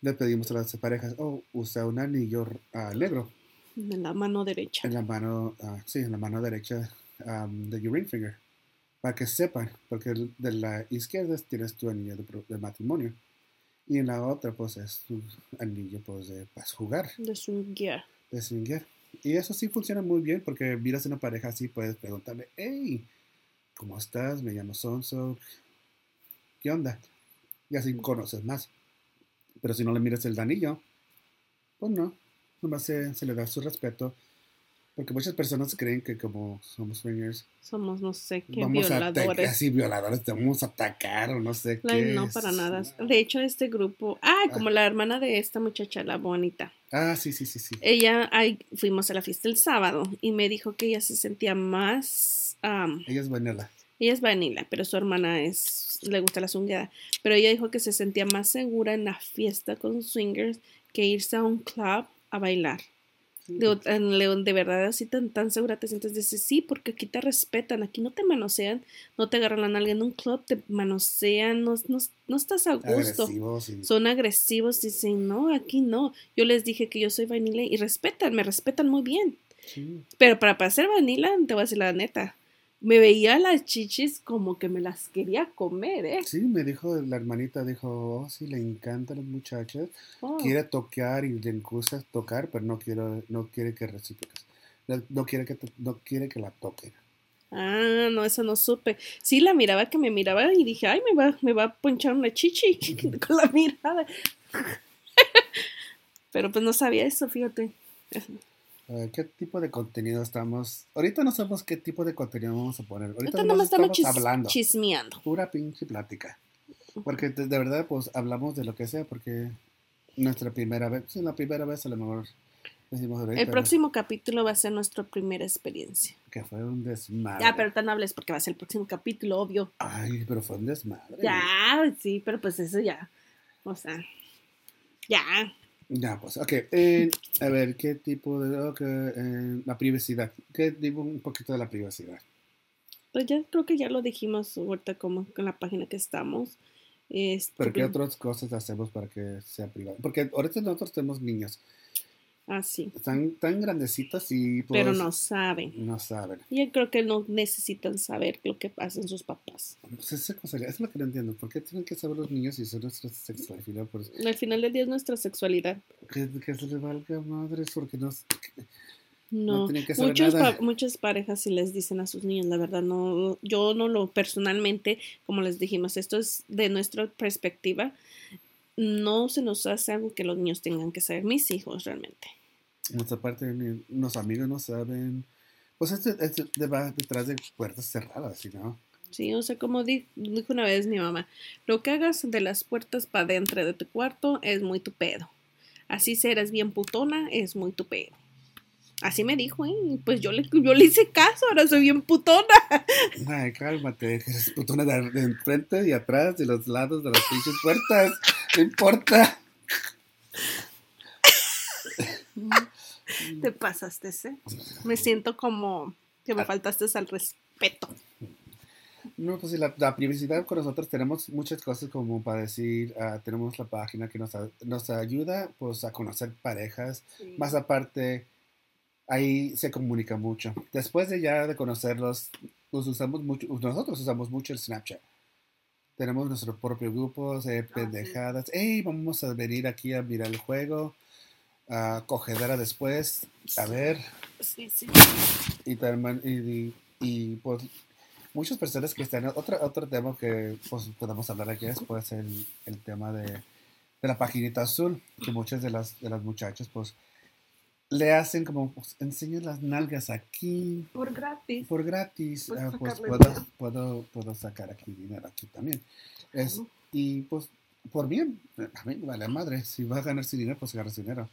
le pedimos a las parejas, oh, usa un anillo ah, negro. En la mano derecha. En la mano, ah, sí, en la mano derecha de your ring finger. Para que sepan, porque de la izquierda tienes tu anillo de, de matrimonio. Y en la otra, pues, es tu anillo, pues, de para jugar, De guía. de swinguear. Y eso sí funciona muy bien, porque miras a una pareja así, puedes preguntarle, hey, ¿cómo estás? Me llamo Sonso. ¿Qué onda? Y así conoces más. Pero si no le miras el anillo, pues no. Nomás se, se le da su respeto. Porque muchas personas creen que como somos swingers, Somos no sé qué vamos a violadores. así violadores, te vamos a atacar o no sé Ay, qué. no, para nada. De hecho, este grupo. Ah, como la hermana de esta muchacha, la bonita. Ah, sí, sí, sí, sí. Ella, ay, fuimos a la fiesta el sábado y me dijo que ella se sentía más. am, Ella es vanilla. ella es vanilla, pero su hermana es. le gusta la zungueada. Pero ella dijo que se sentía más segura en la fiesta con swingers que irse a un club a bailar. De, León, de verdad, así tan, tan segura te sientes. Dices, sí, porque aquí te respetan, aquí no te manosean, no te agarran a alguien en un club, te manosean, no, no, no estás a gusto. Agresivos y- Son agresivos, dicen, no, aquí no. Yo les dije que yo soy vanilla y respetan, me respetan muy bien. sí. Pero para, para ser vanilla, te voy a decir la neta. Me veía las chichis como que me las quería comer, ¿eh? Sí, me dijo la hermanita, dijo, oh, sí, le encantan las muchachas, Oh. quiere tocar y le gusta tocar, pero no quiero, no quiere que recíprocas. No, no quiere que no quiere que la toquen. Ah, no, eso no supe. Sí, la miraba que me miraba y dije, ay, me va, me va a ponchar una chichi con la mirada. Pero pues no sabía eso, fíjate. Eh, ¿Qué tipo de contenido estamos? Ahorita no sabemos qué tipo de contenido vamos a poner. Ahorita nomás estamos chis- hablando. chismeando. Pura pinche plática. Porque de, de verdad, pues hablamos de lo que sea, porque nuestra primera vez, sí, la primera vez a lo mejor decimos ahorita El próximo capítulo va a ser nuestra primera experiencia. que fue un desmadre. Ya, pero tan hables porque va a ser el próximo capítulo, obvio. Ay, pero fue un desmadre. Ya, sí, pero pues eso ya. O sea, ya. Ya, pues, ok. eh, a ver, ¿qué tipo de... eh, la privacidad. ¿Qué digo un poquito de la privacidad? Pues ya creo que ya lo dijimos ahorita como con la página que estamos. Este, ¿Pero qué otras cosas hacemos para que sea privado? Porque ahorita nosotros tenemos niños. Ah, sí. Están tan grandecitos y pues, Pero no saben. no saben. Yo creo que no necesitan saber lo que hacen sus papás. Pues esa cosa, eso es lo que no entiendo. ¿Por qué tienen que saber los niños y ser nuestra sexualidad? Pues, Al final del día es nuestra sexualidad. que, que se les valga madres porque no... No, que saber Muchos nada. pa- muchas parejas sí les dicen a sus niños, la verdad, no, yo no lo personalmente, como les dijimos, esto es de nuestra perspectiva, no se nos hace algo que los niños tengan que saber, mis hijos realmente. Nuestra parte, los amigos no saben. Pues esto, esto de- va detrás de puertas cerradas, ¿sí, no? Sí, o sea, como di- dijo una vez mi mamá, lo que hagas de las puertas para dentro de tu cuarto es muy tu pedo. Así serás bien putona, es muy tu pedo. Así me dijo, ¿eh? Pues yo le, yo le hice caso, ahora soy bien putona. Ay, cálmate, eres putona de, de enfrente y atrás, de los lados de las pinches puertas. No importa. Te pasaste, ¿eh? Me siento como que me faltaste al respeto. No, pues sí, la, la privacidad con nosotros tenemos muchas cosas como para decir, ah, tenemos la página que nos, a- nos ayuda pues a conocer parejas, más aparte ahí se comunica mucho. Después de ya de conocerlos, pues usamos mucho, nosotros usamos mucho el Snapchat. Tenemos nuestro propio grupo de pendejadas. Hey, vamos a venir aquí a mirar el juego, a cogedera después, a ver, Sí, sí. y, también- y, y- y, pues muchas personas que están otro otro tema que pues podemos hablar aquí es pues el, el tema de, de la paginita azul que muchas de las de las muchachas pues le hacen como pues, enseñan las nalgas aquí. Por gratis. por gratis. Pues ah, pues puedo, puedo puedo sacar aquí dinero aquí también. Es y pues por bien a mí me vale madre. Si va a ganar su dinero pues su dinero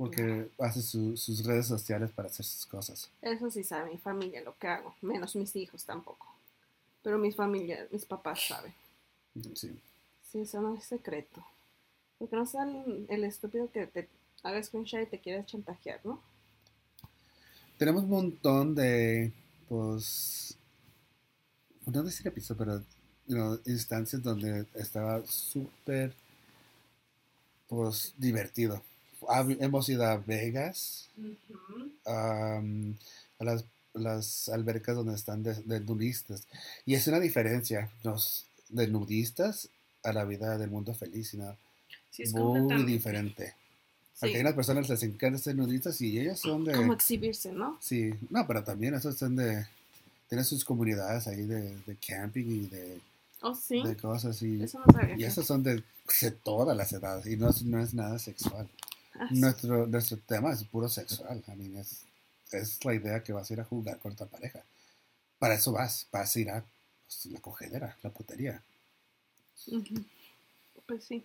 porque hace su- sus redes sociales para hacer sus cosas Eso sí sabe mi familia lo que hago, menos mis hijos tampoco. Pero mis familias, mis papás saben. sí Sí, eso no es secreto. Porque no sea el, el estúpido que te haga screenshot y te quieras chantajear, ¿no? Tenemos un montón de, pues, no decir episodio, pero, you know, instancias donde estaba súper, pues, divertido. Hemos ido a Vegas, a las, las albercas donde están de, de nudistas. Y es una diferencia los, de nudistas a la vida del mundo feliz, ¿no? Sí, es muy diferente. Sí, Porque hay unas personas les encanta ser nudistas y ellas son de... Como exhibirse, ¿no? Sí, no, pero también esos son de. Tienen sus comunidades ahí de, de camping y de, Oh, sí. de cosas. Y, Eso no sabía. y esos son de, de todas las edades y no es, no es nada sexual. Ah. Nuestro, nuestro tema es puro sexual. I mean, es, es la idea que vas a ir a jugar con tu pareja. Para eso vas, vas a ir a pues, la cogedera, la putería. Ujú. Pues sí.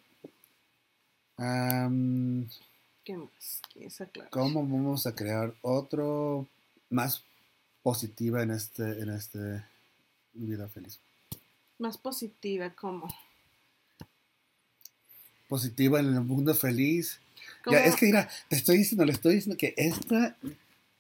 Am, ¿Qué más? ¿Quieres aclarar? ¿Cómo vamos a crear otro más positiva en este, en este vida feliz? Más positiva, como. positiva en el mundo feliz. Ya, es que mira, te estoy diciendo, le estoy diciendo que esta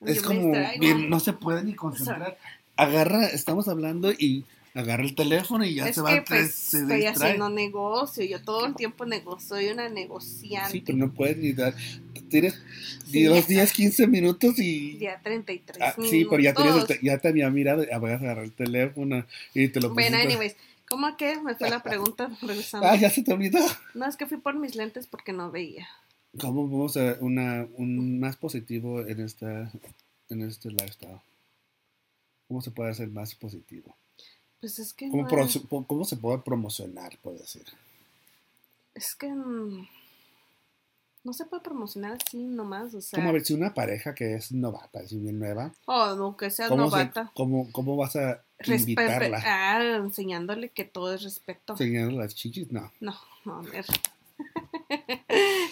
es Yo como bien, no se puede ni concentrar. Agarra, estamos hablando y agarra el teléfono y ya es se va que a pues se estoy distrae. haciendo negocio, yo todo el tiempo negocio, soy una negociante. Sí, pero no puedes ni dar. Tienes Sí, ya 10, 15 minutos y. Día 33 Ah, minutos. sí, pero ya, tenías te- ya te había mirado, ya vas a agarrar el teléfono y te lo Bueno, pusiste. anyways, ¿cómo que me fue la pregunta regresando? Ah, ya se te olvidó. No, es que fui por mis lentes porque no veía. ¿Cómo vamos a una, un más positivo en esta en este lifestyle? ¿Cómo se puede hacer más positivo? Pues es que ¿Cómo, no se puede promocionar, puedo decir? es que mm, no se puede promocionar así nomás, o sea, ¿Cómo a ver si una pareja que es novata, es bien nueva? o no que seas ¿Cómo, se- novata, cómo, cómo vas a respe- invitarla? ah, enseñándole que todo es respeto. ¿Enseñando las chichis? No. No, no, a ver.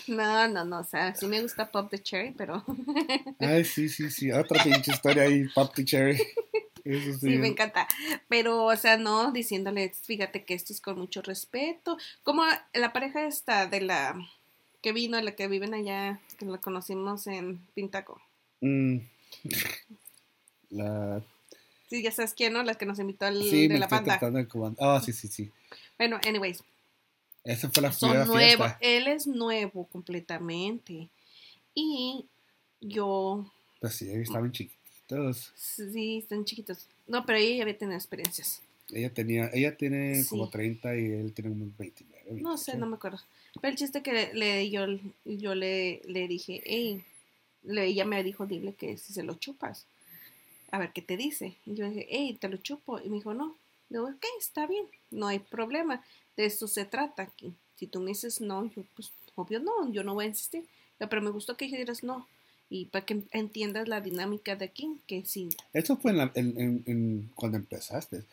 No, no, no, o sea, sí me gusta Pop the Cherry, pero Ay, sí, sí, sí. Otra pinche historia ahí, Pop the Cherry. Eso sí. sí me encanta. Pero, o sea, no diciéndole, fíjate que esto es con mucho respeto. Como la pareja esta de la que vino, la que viven allá, que la conocimos en Pintaco. Mm. La... Sí, ya sabes quién, ¿no? La que nos invitó al, Sí, me de la estoy banda. Ah, sí, sí, sí. Bueno, anyways, Esa fue la son primera nuevos. fiesta. Él es nuevo completamente. Y yo, Pues sí, estaban chiquitos. sí, están chiquitos. No, pero ella ya había tenido experiencias. Ella tenía, ella tiene Sí. como 30 y él tiene como 29. No sé, 28. no me acuerdo. Pero el chiste que le, yo, yo le, le dije, hey, le, ella me dijo, dile que si se lo chupas, a ver qué te dice. Y yo dije, hey, te lo chupo. Y me dijo, no. Digo, ok, está bien, no hay problema. De eso se trata aquí. Si tú me dices no, yo, pues, obvio no, yo no voy a insistir. Pero me gustó que dijeras no. Y para que entiendas la dinámica de aquí, que sí. Eso fue en la- en- cuando empezaste.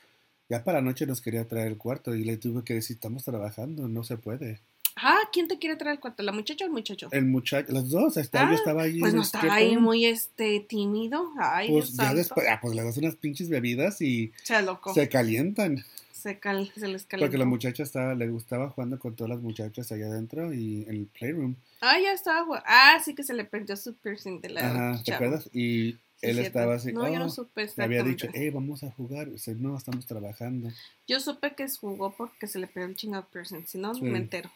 Ya para la noche nos quería traer el cuarto y le tuve que decir, estamos trabajando, no se puede. Ah, ¿quién te quiere traer el cuarto? ¿La muchacha o el muchacho? El muchacho, los dos, estaba, Ah, yo estaba ahí. Pues no está strip ahí muy este tímido. Ay, Pues ya después, ah, pues le das unas pinches bebidas y Se loco. se calientan. Se, cal, se les calentó. Porque la muchacha estaba, le gustaba jugando con todas las muchachas allá adentro y en el playroom. Ah, ya estaba. jugando. Ah, sí que se le perdió su piercing de la. Ajá, ¿te acuerdas? Y él estaba así. No, yo no "Oh", supe le había dicho, hey, vamos a jugar. Y dice, no, estamos trabajando. Yo supe que jugó porque se le perdió el chingado piercing. Si no, Sí. me entero.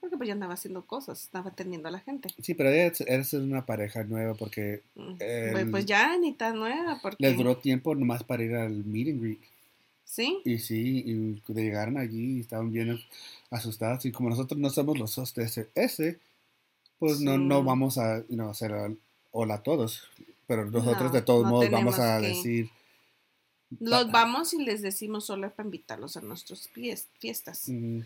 Porque pues ya andaba haciendo cosas, estaba atendiendo a la gente. Sí, pero ella es, ella es una pareja nueva porque Mm. El- Pues, ya ni tan nueva, porque. les duró tiempo nomás para ir al meet and greet. Sí, Y sí, y llegaron allí y estaban bien asustados. Y como nosotros no somos los hosts de ese, pues no, Sí. no vamos a you know, hacer hola a todos. Pero nosotros No, de todos no modos vamos a que- decir. los vamos y les decimos solo para invitarlos a nuestras fies- fiestas. mm,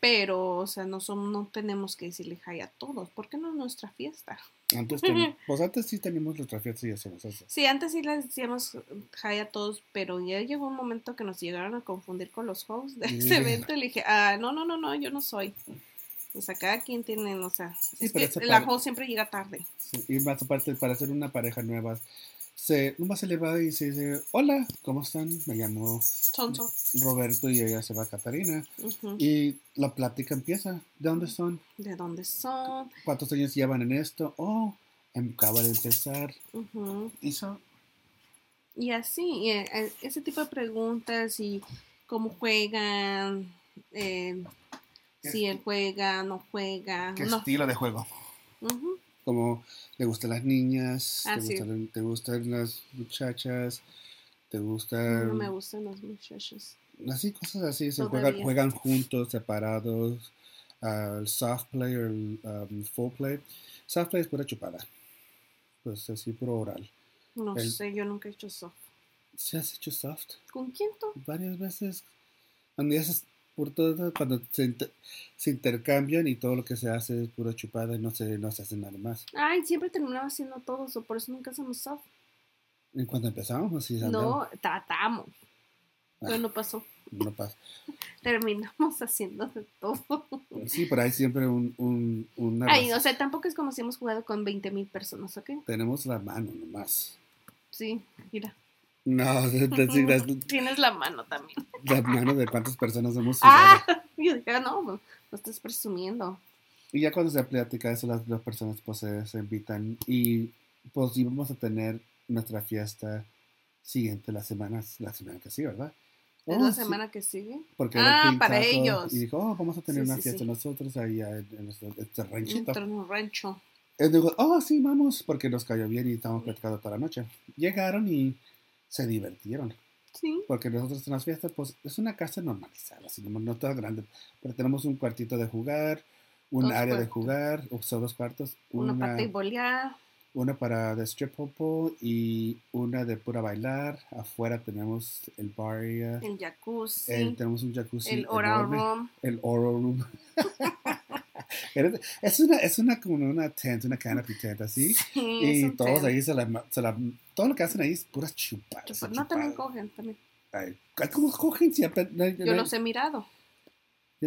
Pero, o sea, no, son, no tenemos que decirle hi a todos. ¿Por qué no es nuestra fiesta? antes, ten- pues antes sí teníamos nuestra fiesta y hacíamos eso. Sí, antes sí les decíamos hi a todos, pero ya llegó un momento que nos llegaron a confundir con los hosts de ese evento y le dije, ah, no, no, no, no, yo no soy. O sea, cada quien tiene, o sea, Sí, es que la host siempre llega tarde. Sí, y más aparte, para ser una pareja nueva, se, nomás se le va y se dice, hola, ¿cómo están? Me llamo Tonto. Roberto y ella se va Catarina. Y la plática empieza. ¿De dónde son? ¿De dónde son? ¿Cuántos años llevan en esto? Oh, acaba de empezar. Y Y así, y, eh, ese tipo de preguntas y cómo juegan, eh, ¿Qué si él juega, no juega. ¿Qué no. estilo de juego? Como le gustan las niñas, Ah, te, sí. gustan, te gustan las muchachas, te gustan... No me gustan los muchachos. Así, cosas así. Se juegan, juegan juntos, separados. ah, el soft play o el um, full play. Soft play es pura chupada. Pues así, puro oral. No El- sé, yo nunca he hecho soft. ¿Se has hecho soft? ¿Con quién tú? varias veces. Cuando ya haces por todo, cuando se, inter- se intercambian y todo lo que se hace es pura chupada y no se, no se hace nada más. Ay, siempre terminaba haciendo todo eso, por eso nunca hacemos soft. Y cuando empezamos, así No, tratamos. Pero Ah. no pasó. No pasa. Terminamos haciendo de todo. Sí, pero hay siempre un, un, una Ay, o sea, tampoco es como si hemos jugado con 20 mil personas, ¿ok? Tenemos la mano nomás. Sí, mira. No, Tienes la mano también. la mano de cuántas personas hemos jugado. Ah, yo dije, ah, no, no estás presumiendo. Y ya cuando se plática eso, las, las personas pues se, se invitan y pues íbamos a tener nuestra fiesta siguiente la semana, la semana que sigue, ¿verdad? ¿Es Oh, la sí, semana que sigue? porque Ah, para ellos. Y dijo, oh, vamos a tener Sí, una sí, fiesta nosotros ahí en, en este ranchito. En un rancho. Y digo, oh, sí, vamos, porque nos cayó bien y estábamos platicando toda la noche. Llegaron y se divertieron. Sí. Porque nosotros en las fiestas, pues es una casa normalizada, así, no, no toda grande. Pero tenemos un cuartito de jugar, un Dos área de jugar, o son dos cuartos, Uno una, para bolear. una para de strip popo y una de pura bailar. Afuera tenemos el bar El jacuzzi. el- tenemos un jacuzzi el oral enorme, room. el oral room. es una, es una como una tent, una canopy tent así. Sí, Y todos ahí se la, se la- todo lo que hacen ahí es puras chupadas. Chupa- No, también cogen. También. Ay, ¿Cómo cogen siempre? No, Yo los he mirado.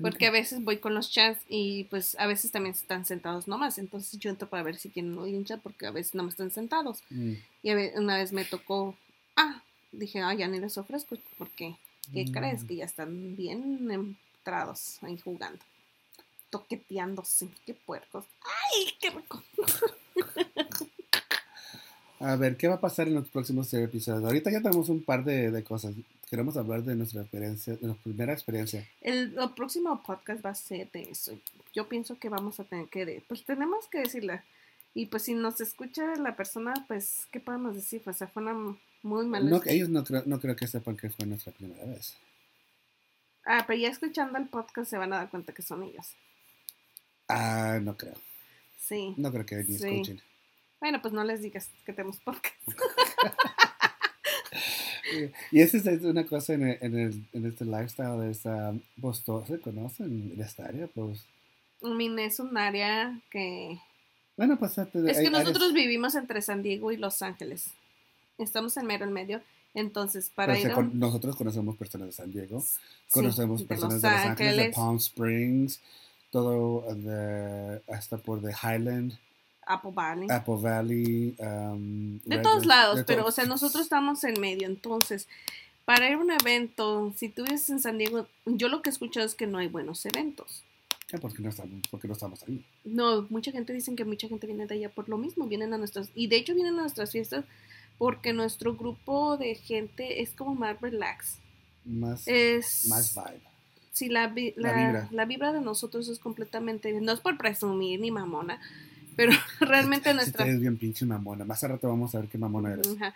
Porque a veces voy con los chats y pues a veces también están sentados nomás. Entonces yo entro para ver si tienen un chat porque a veces no me están sentados. Mm, Y a ve- una vez me tocó. Ah, dije, ah, ya ni les ofrezco. porque ¿Qué Mm. crees? Que ya están bien entrados ahí jugando. Toqueteándose. Qué puercos. ¡Ay, qué rico! A ver, ¿qué va a pasar en los próximos episodios? Ahorita ya tenemos un par de, de cosas. Queremos hablar de nuestra experiencia, de nuestra primera experiencia. El, el próximo podcast va a ser de eso. Yo pienso que vamos a tener que, pues tenemos que decirle. Y pues si nos escucha la persona, pues, ¿qué podemos decir? Pues, o sea, fue una muy mala. No, ellos no creo, no creo que sepan que fue nuestra primera vez. Ah, pero ya escuchando el podcast se van a dar cuenta que son ellos. Ah, no creo. Sí. No creo que ni Sí. escuchen. Bueno, pues no les digas que tenemos podcast. Y esa es una cosa en, el- en, el- en este lifestyle, es, ah, pues todos se conocen en esta área, pues. Mean, es un área que... Bueno, pues Es hay que áreas- nosotros vivimos entre San Diego y Los Ángeles. Estamos en mero en medio. Entonces, para pero se ir a... nosotros conocemos personas de San Diego, Sí, conocemos de personas Los de Los Ángeles, de. Palm Springs, todo de, hasta por de Highland, Apple Valley. Apple Valley. um, De todos lados, de pero todo. o sea, nosotros estamos en medio, entonces, para ir a un evento, si tú vives en San Diego, yo lo que he escuchado es que no hay buenos eventos. Ah, ¿por qué no estamos, por qué no estamos ahí? No, mucha gente dicen que mucha gente viene de allá por lo mismo, vienen a nuestras, y de hecho vienen a nuestras fiestas porque nuestro grupo de gente es como más relax. Más, Es, más vibe. Sí, la, vi- La la, vibra. la vibra de nosotros es completamente, no es por presumir ni mamona, pero realmente Si nuestra... eres bien pinche mamona. Más a rato vamos a ver qué mamona eres. Ajá.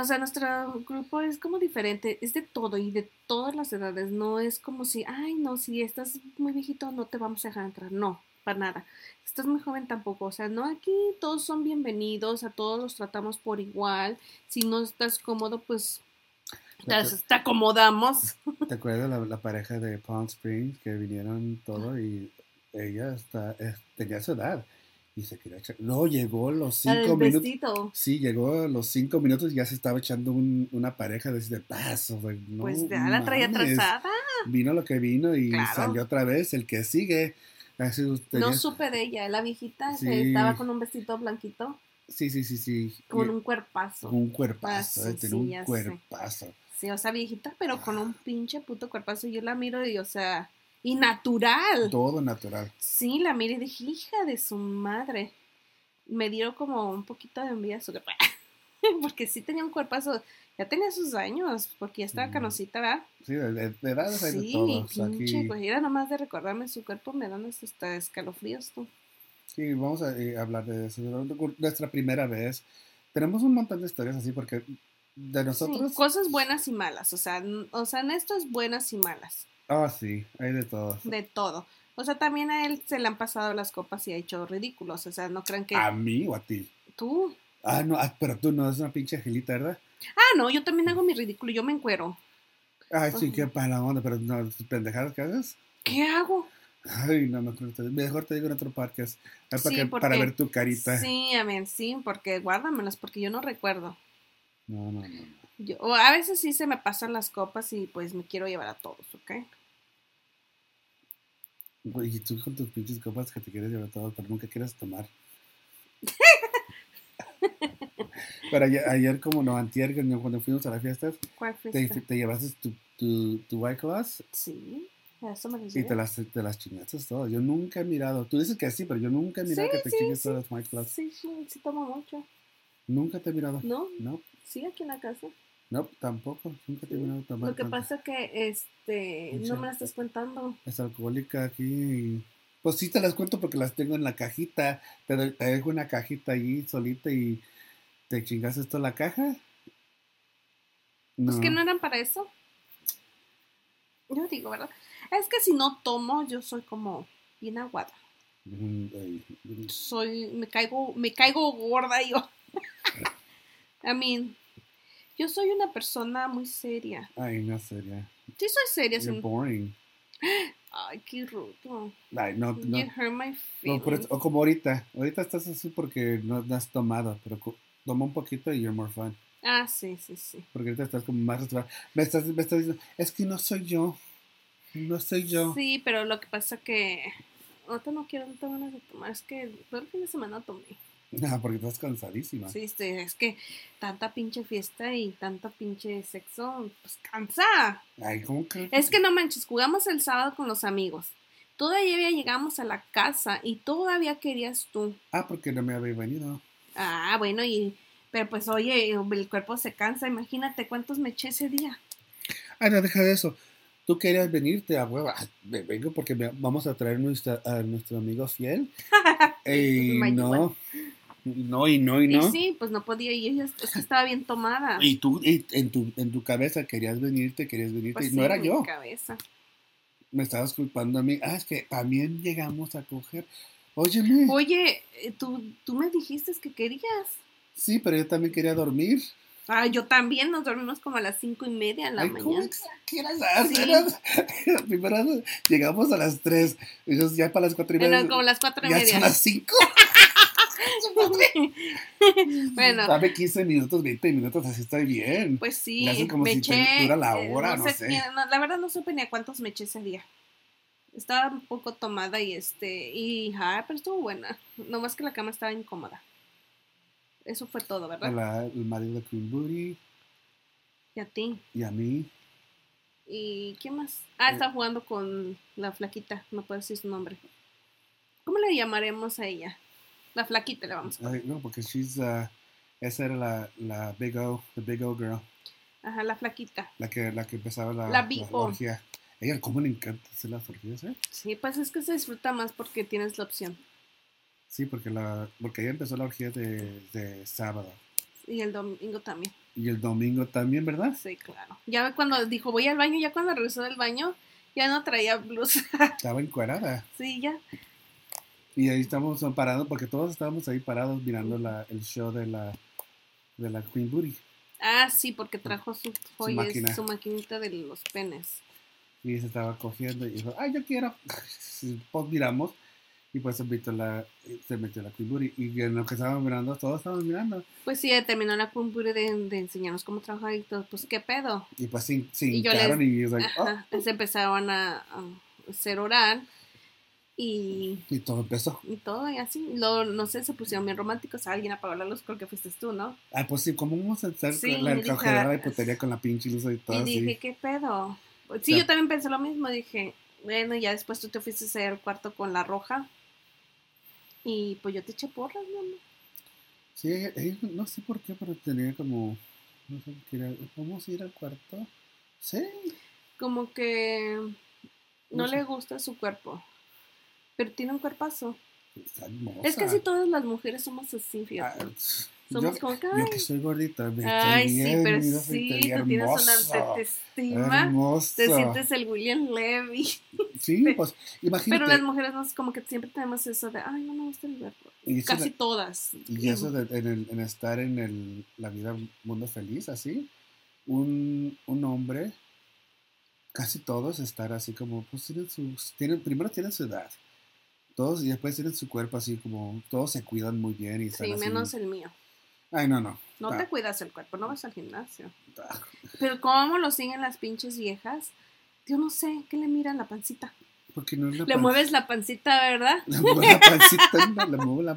O sea, nuestro grupo es como diferente, es de todo y de todas las edades. No es como si, ay, no, si estás muy viejito no te vamos a dejar entrar. No, para nada. Si estás muy joven tampoco. O sea, no, aquí todos son bienvenidos, a todos los tratamos por igual. Si no estás cómodo, pues te, te acomodamos. ¿Te acuerdas la, la pareja de Palm Springs que vinieron todo y ella está, es- tenía su edad y se quería echar? No, llegó los cinco minutos. Sí, llegó los cinco minutos y ya se estaba echando un- una pareja de, de paso. like, no pues ya la traía atrasada. Vino lo que vino y Claro. salió otra vez el que sigue. Así, tenía- No supe de ella. La viejita que Sí. estaba con un vestido blanquito, sí, sí, sí, sí. con un cuerpazo. un cuerpazo, Ah, eh, sí, un sé. cuerpazo. Sí, o sea, viejita, pero con un pinche puto cuerpazo. Yo la miro y, o sea, y natural. Todo natural. Sí, la miré y dije, hija de su madre. Me dio como un poquito de envidia su porque sí tenía un cuerpazo. Ya tenía sus años, porque ya estaba canosita, ¿verdad? Sí, de, de, de de Sí. Aquí- pinche, pues era nomás de recordarme su cuerpo, me dan hasta escalofríos, tú. Sí, vamos a eh, hablar de eso. Nuestra primera vez. Tenemos un montón de historias así porque de nosotros. Sí, cosas buenas y malas, o sea, o sea, en esto es buenas y malas, Ah, sí, hay de todo. de todo. O sea, también a él se le han pasado las copas y ha hecho ridículos, o sea, no crean que ¿A mí o a ti? tú. Ah, no, ah, pero tú no, es una pinche angelita, ¿verdad? Ah, no, yo también hago mi ridículo, yo me encuero. Ay, sí, Ajá. qué para la onda, pero no, pendejadas que haces. ¿Qué hago? Ay, no, que te- Mejor te digo en otro podcast. para, Sí, que- para porque- ver tu carita. Sí, amén, sí, porque guárdamelas, porque yo no recuerdo. No, no, no. Yo, o a veces sí se me pasan las copas y pues me quiero llevar a todos, ¿ok? Güey, Y tú con tus pinches copas que te quieres llevar todo, pero nunca quieres tomar. pero ayer, ayer como no, antier, cuando fuimos a las fiestas, ¿Cuál te, fuiste? te llevaste tu, tu, tu White Claws. Sí, A eso me Y te las, te las chingaste todas. Yo nunca he mirado. Tú dices que sí, pero yo nunca he mirado Sí, que te sí, chingues sí. todas las White Claws. Sí, sí, sí tomo mucho. Nunca te he mirado. ¿No? No, Sí, aquí en la casa. no, tampoco. Nunca te he mirado tomar. Lo que pasa que, este, Mucha- no me la estás contando. Es alcohólica aquí. Pues sí te las cuento porque las tengo en la cajita. Te, doy- te dejo una cajita allí solita y te chingaste toda la caja. No. Pues que no eran para eso. Yo digo, ¿verdad? Es que si no tomo, yo soy como bien aguada. Mm, mm, Soy, me caigo, me caigo gorda yo. I mean, yo soy una persona muy seria. Ay, no sería. Sí soy seria. You're boring. Ay, qué rudo. Ay, no, no. You hurt my No, feelings. o como ahorita. Ahorita estás así porque no, no has tomado, pero toma un poquito y you're more fun. Ah, sí, sí, sí. Porque ahorita estás como más reservada. Me estás, me estás diciendo, es que no soy yo. No soy yo. Sí, pero lo que pasa que ahorita no quiero, no tengo ganas de tomar. Es que todo el fin de semana tomé. No, porque estás cansadísima. Sí, este, es que tanta pinche fiesta y tanta pinche sexo, pues cansa. Ay, ¿cómo que? Es que no manches, jugamos el sábado con los amigos. Todavía llegamos a la casa y todavía querías tú. Ah, porque no me había venido. Ah, bueno, y pero pues oye, el cuerpo se cansa. Imagínate cuántos me eché ese día. Ah, no, deja de eso. Tú querías venirte a hueva. Ah, ve- Vengo porque me- vamos a traer nuestra, a nuestro amigo fiel. Y My no. No, y no, y no. Y sí, pues no podía ir, es que estaba bien tomada. Y tú y en, tu, en tu cabeza querías venirte, querías venirte. Pues y sí, no era en mi yo. cabeza. Me estabas culpando a mí. Ah, es que también llegamos a coger. Óyeme. Oye, eh, tú, tú me dijiste que querías. Sí, pero yo también quería dormir. Ah, yo también nos dormimos como a las cinco y media de la Ay, ¿cómo mañana. exageras? Sí. Eras- Primero llegamos a las 3. Ellos ya para las 4 y media. Bueno, como las cuatro y ya media. son las 5. bueno, Dame 15 minutos, 20 minutos, así estoy bien. pues sí, hacen como me si eché. dura la eh, hora, no sé. ni- no, la verdad no supe ni a cuántos me eché ese día. Estaba un poco tomada y este, y ah, pero estuvo buena. Nomás que la cama estaba incómoda. Eso fue todo, ¿verdad? la- el marido de Queen Booty Y a ti. y a mí. ¿Y qué más? Ah, Eh. estaba jugando con la flaquita, no puedo decir su nombre. ¿Cómo le llamaremos a ella? La flaquita le vamos a Ay, no, porque she's, uh, esa era la, la Big O, the Big O girl. Ajá, la flaquita. La que, la que empezaba la, La O. orgía. Ella, ¿cómo le encanta hacer las orgías, eh? Sí, pues es que se disfruta más porque tienes la opción. Sí, porque, la, porque ella empezó la orgía de, de sábado. Y el domingo también. Y el domingo también, ¿verdad? Sí, claro. Ya cuando dijo voy al baño, ya cuando regresó del baño, ya no traía blusa. Estaba encuerada. sí, ya. Y ahí estamos parados, porque todos estábamos ahí parados mirando la, el show de la, de la Queen Booty. Ah, sí, porque trajo su, joyas, su maquinita de los penes. Y se estaba cogiendo y dijo, ay, yo quiero. Pues miramos. Y pues se metió la, se metió la Booty. Y en lo que estábamos mirando, todos estábamos mirando. Pues sí, terminó la cumpure de, de enseñarnos cómo trabajar y todo. Pues qué pedo. Y pues se, se Y yo les- y like, oh, Ajá. Se empezaron a, a hacer oral y, y todo empezó. y todo y así. Luego, no sé, se pusieron bien románticos. Alguien apagó la luz, creo que fuiste tú, ¿no? Ah, pues sí, ¿cómo vamos a hacer Sí, la cogedera de putería con la pinche luz y todo y así? dije, ¿qué pedo? Sí, Ya. yo también pensé lo mismo. Dije, bueno, ya después tú te fuiste a hacer cuarto con la roja. Y pues yo te eché porras, ¿no? Sí, ella no sé por qué, pero tenía como, no sé, ¿vamos a ir al cuarto? Sí. Como que no, No sé. le gusta su cuerpo. Pero tiene un cuerpazo. Está hermosa. Es que casi todas las mujeres somos así, Ah, fíjate. tss, Somos yo, como que, yo que soy gordita, me Ay, sí, bien, pero mira, sí, tú tienes una autoestima. Te sientes el William Levy. Sí, pues imagínate. Pero las mujeres no como que siempre tenemos eso de, ay, no me gusta el eso, Casi todas. y eso de- en, el- en estar en el, la vida mundo feliz, así, un, un hombre, casi todos estar así como, pues tienen sus, tienen, primero tienen su edad, todos y después tienen su cuerpo así como, todos se cuidan muy bien y están Sí, así. menos el mío. Ay, no, no. No Ah, te cuidas el cuerpo, no vas al gimnasio. ah, Pero cómo lo siguen las pinches viejas, yo no sé, ¿qué le miran la pancita? Porque no es la Le pan- mueves la pancita, ¿verdad? Le muevo la pancita, no, le muevo la,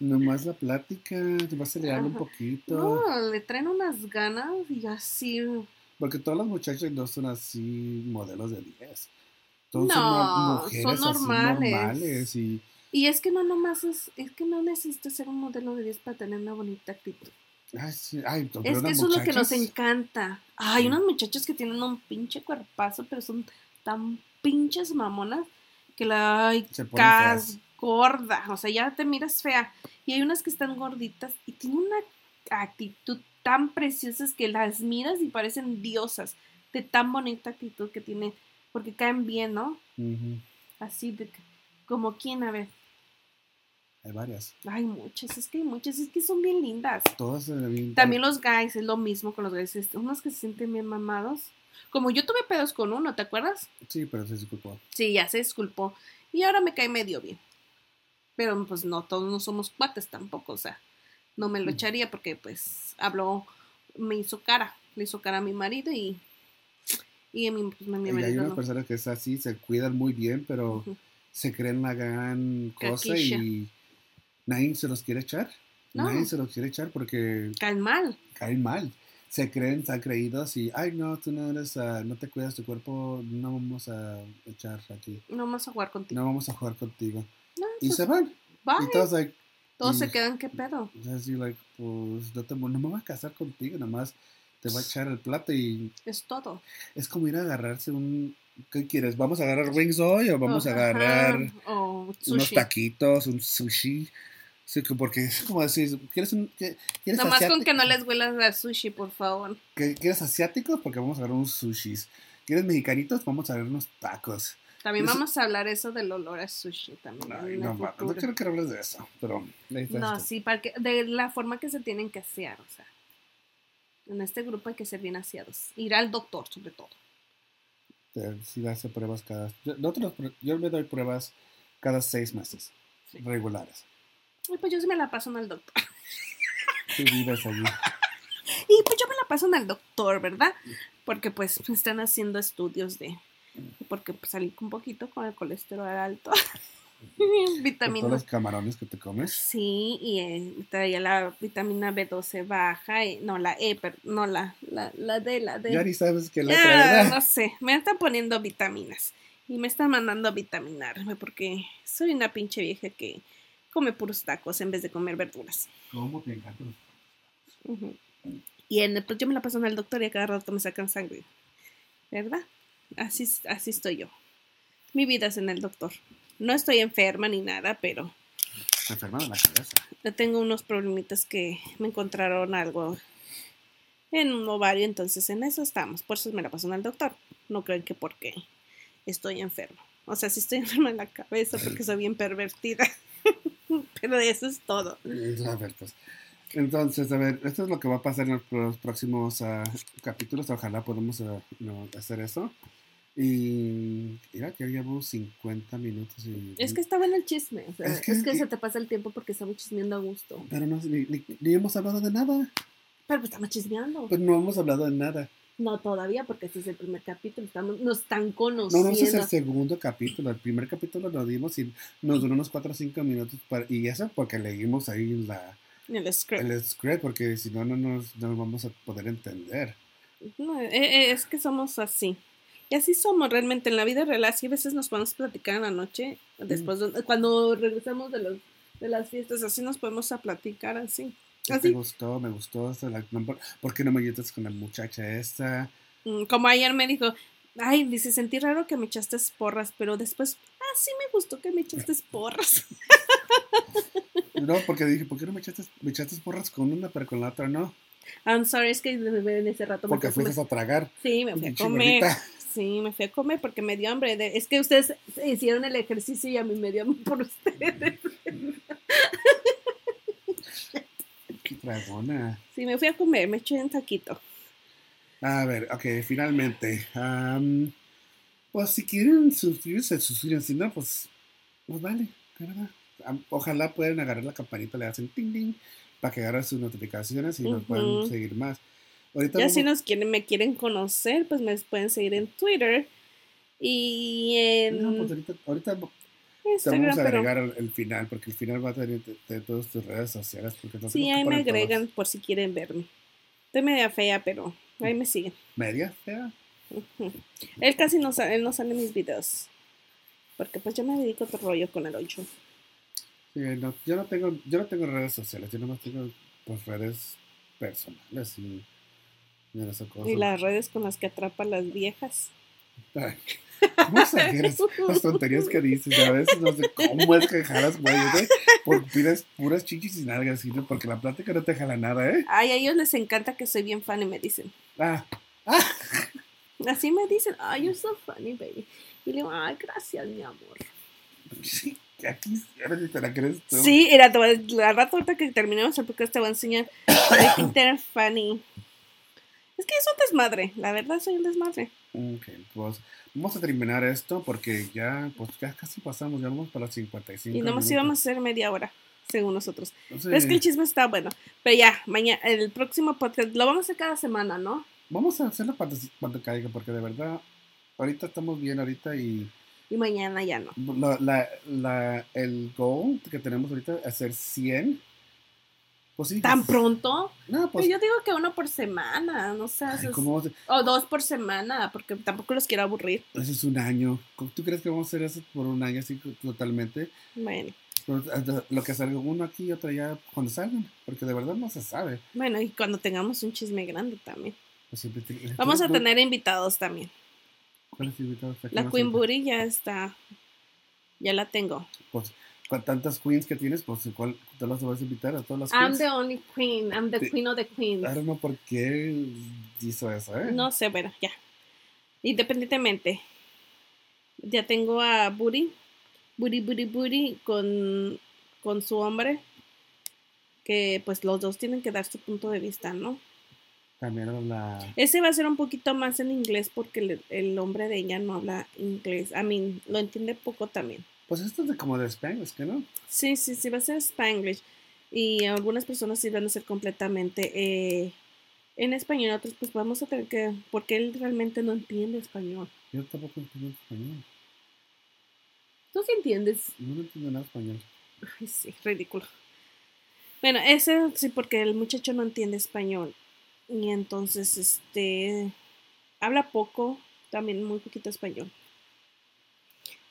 nomás la plática, te vas a un poquito. No, le traen unas ganas y así. Porque todas las muchachas no son así modelos de 10. Todos No, son son mujeres así normales. normales y Y es que no nomás es, es que no necesitas ser un modelo de 10 para tener una bonita actitud. ay, sí, ay, Es que eso es lo que nos encanta. Hay Sí. unos muchachos que tienen un pinche cuerpazo, pero son tan pinches mamonas que la ay, cas gorda. O sea, ya te miras fea. Y hay unas que están gorditas y tienen una actitud tan preciosa que las miras y parecen diosas. De tan bonita actitud que tienen. Porque caen bien, ¿no? Así de como quién, a ver. Hay varias. Hay muchas, es que hay muchas, es que son bien lindas. Todas ven También los guys, es lo mismo con los guys. Unos que se sienten bien mamados. Como yo tuve pedos con uno, ¿te acuerdas? Sí, pero se disculpó. Sí, ya se disculpó. Y ahora me cae medio bien. Pero pues no, todos no somos cuates tampoco, o sea, no me lo Mm. echaría porque pues habló, me hizo cara, le hizo cara a mi marido y, y a mi, pues, mi Y hay unas no. personas que es así, se cuidan muy bien, pero se creen la gran cosa y nadie se los quiere echar. No. Nadie se los quiere echar porque Caen mal. caen mal. Se creen, están creídos y, ay, no, tú no eres, ah, no te cuidas tu cuerpo, no vamos a echar aquí, No vamos a jugar contigo. no vamos a jugar contigo. No, Y se van. bye. Y todos, like, Todos y- se quedan, ¿qué pedo? así, like, pues, no, te, no me voy a casar contigo, nada más te voy a echar el plato y Es todo. es como ir a agarrarse un, ¿qué quieres? ¿Vamos a agarrar wings hoy o vamos Oh, a agarrar unos taquitos, un sushi? Sí, que porque es como decir, ¿quieres un, ¿quieres Nomás con asiático? que no les huelas la sushi, por favor. ¿Qué- ¿Quieres asiáticos? Porque vamos a agarrar unos sushis. ¿Quieres mexicanitos? Vamos a agarrar unos tacos. También Eso- vamos a hablar eso del olor a sushi también. Ay, no, no quiero que hables de eso, pero No, esto. sí, para que, de la forma que se tienen que asear, o sea. En este grupo hay que ser bien aseados. Ir al doctor, sobre todo. Sí hace pruebas cada... Yo, nosotros- yo me doy pruebas cada seis meses, Sí. regulares. Pues yo sí me la paso en el doctor. Tú vives allí. Y pues yo me la paso en el doctor, ¿verdad? Porque pues están haciendo estudios de... Porque pues, salí un poquito con el colesterol alto. Por todos los camarones que te comes. Sí, y eh, traía la vitamina B12 baja, y, no la E, pero no la, la, la D, la D. Ya ni sabes qué Ah, letra, ¿verdad? no sé, me están poniendo vitaminas y me están mandando a vitaminarme porque soy una pinche vieja que come puros tacos en vez de comer verduras. ¿Cómo te encanta? Ujú. Y en, pues yo me la paso en el doctor y a cada rato me sacan sangre, ¿verdad? Así, así estoy yo. Mi vida es en el doctor. No estoy enferma ni nada, pero Te enferma de la cabeza. tengo unos problemitas que me encontraron algo en un ovario, entonces en eso estamos. Por eso me la paso en el doctor. No creen que porque estoy enferma. O sea, sí estoy enferma en la cabeza porque soy bien pervertida. Pero eso es todo. A ver, pues. Entonces, a ver, esto es lo que va a pasar en los, próximos ah, capítulos. Ojalá podamos ah, no, hacer eso. Y mira, que llevo 50 minutos. Y, Es que estaba en el chisme. o sea, Es es que- que, se te pasa el tiempo porque estamos chismeando a gusto. Pero no, ni, ni- ni hemos hablado de nada. Pero pues estamos chismeando. Pues no hemos hablado de nada. No todavía, porque este es el primer capítulo. Estamos, nos están No, conociendo. no, ese es el segundo capítulo. El primer capítulo lo dimos y nos duró unos 4 o 5 minutos. Para, y eso porque leímos ahí la, El script. el script, porque si no, no nos, no nos vamos a poder entender. No, eh, eh, es que somos así. Y así somos realmente en la vida real. Así a veces nos podemos platicar en la noche, después de- cuando regresamos de, los, de las fiestas, así nos podemos a platicar así. Me Así, gustó, me gustó. esto, la- no, ¿por, qué no me ayudas con la muchacha esta? mm, como ayer me dijo, ay, dice, sentí raro que me echaste porras, pero después, ah, sí me gustó que me echaste porras. No, porque dije, ¿por qué no me echaste, me echaste porras con una, pero con la otra no? I'm sorry, es que en ese rato me Porque a fuiste a tragar. Sí, me fui a comer. Sí, me fui a comer porque me dio hambre. De- Es que ustedes hicieron el ejercicio y a mí me dio hambre por ustedes. Qué dragona. Sí, me fui a comer, me eché un taquito. A ver, ok, finalmente. am, pues si quieren suscribirse, suscriben. Si no, pues, pues vale, de verdad. Ojalá puedan agarrar la campanita, le hacen ting ting para que agarren sus notificaciones y nos puedan seguir más. Ahorita Ya vamos- si nos quieren, me quieren conocer, pues me pueden seguir en Twitter y en No, pues ahorita, ahorita Instagram, vamos a pero agregar al, el final, porque el final va a tener de, de todas tus redes sociales. Porque no sí, ahí me poner todas. agregan por si quieren verme. Estoy media fea, pero ahí me siguen. ¿Media? fea? Ujú. Él casi no sale, él no sale en mis videos. Porque pues yo me dedico a otro rollo con el 8. Sí, no, yo no tengo, yo no tengo redes sociales, yo nomás tengo pues redes personales y, y. Y las redes con las que atrapa a las viejas. ¿Cómo exageras las tonterías que dices? A veces no sé cómo es que jalas, güey, ¿eh? Por pides puras chichis y nalgas, ¿sí? porque la plática no te jala nada, ¿eh? Ay, a ellos les encanta que soy bien fan y me dicen. Ah, ah. Así me dicen, ay, you're so funny, baby. Y le digo, ay, gracias, mi amor. Sí, ya quisiera si te la crees tú. Sí, era. La rato ahorita que terminemos el podcast te voy a enseñar. Making them funny. Es que es un desmadre, la verdad soy un desmadre. Ok, pues vamos a terminar esto porque ya, pues ya casi pasamos, ya vamos para las 55 Y nomás íbamos a hacer media hora, según nosotros. Sí. Pero es que el chisme está bueno. Pero ya, mañana, el próximo podcast lo vamos a hacer cada semana, ¿no? Vamos a hacerlo cuando, cuando caiga porque de verdad, ahorita estamos bien ahorita y Y mañana ya no. la, la, la- el goal que tenemos ahorita es hacer 100. Pues sí. ¿Tan pues, pronto? No, pues. Yo digo que uno por semana, no sé. ay, eso es- ¿cómo vamos a- O dos por semana, porque tampoco los quiero aburrir. Eso es un año. ¿Cómo ¿Tú crees que vamos a hacer eso por un año así totalmente? Bueno, hasta Lo que salga uno aquí y otro allá cuando salgan. Porque de verdad no se sabe. bueno, y cuando tengamos un chisme grande también. Pues siempre te- Vamos a ¿tú- tener invitados también. ¿Cuáles invitados? ¿A quién La Queen? Booty ya está. Ya la tengo. Pues, con tantas queens que tienes, pues, ¿cuál te las vas a invitar a todas las I'm queens? the only queen. I'm the queen of the queens. Ahora no, ¿por qué hizo eso, eh? No sé, bueno, ya. Independientemente. Ya tengo a Booty. Booty, Booty, Booty con, con su hombre. Que pues los dos tienen que dar su punto de vista, ¿no? También la... Ese va a ser un poquito más en inglés porque el, el hombre de ella no habla inglés. I mean, lo entiende poco también. Pues esto es de como de Spanglish, ¿que no? Sí, sí, sí, va a ser Spanglish. Y algunas personas sí van a ser completamente eh, en español, otros pues vamos a tener que, porque él realmente no entiende español. Yo tampoco entiendo español. ¿Tú sí entiendes? No no entiendo nada español. Ay, sí, ridículo. Bueno, ese sí, porque el muchacho no entiende español. Y entonces, este, habla poco, también muy poquito español.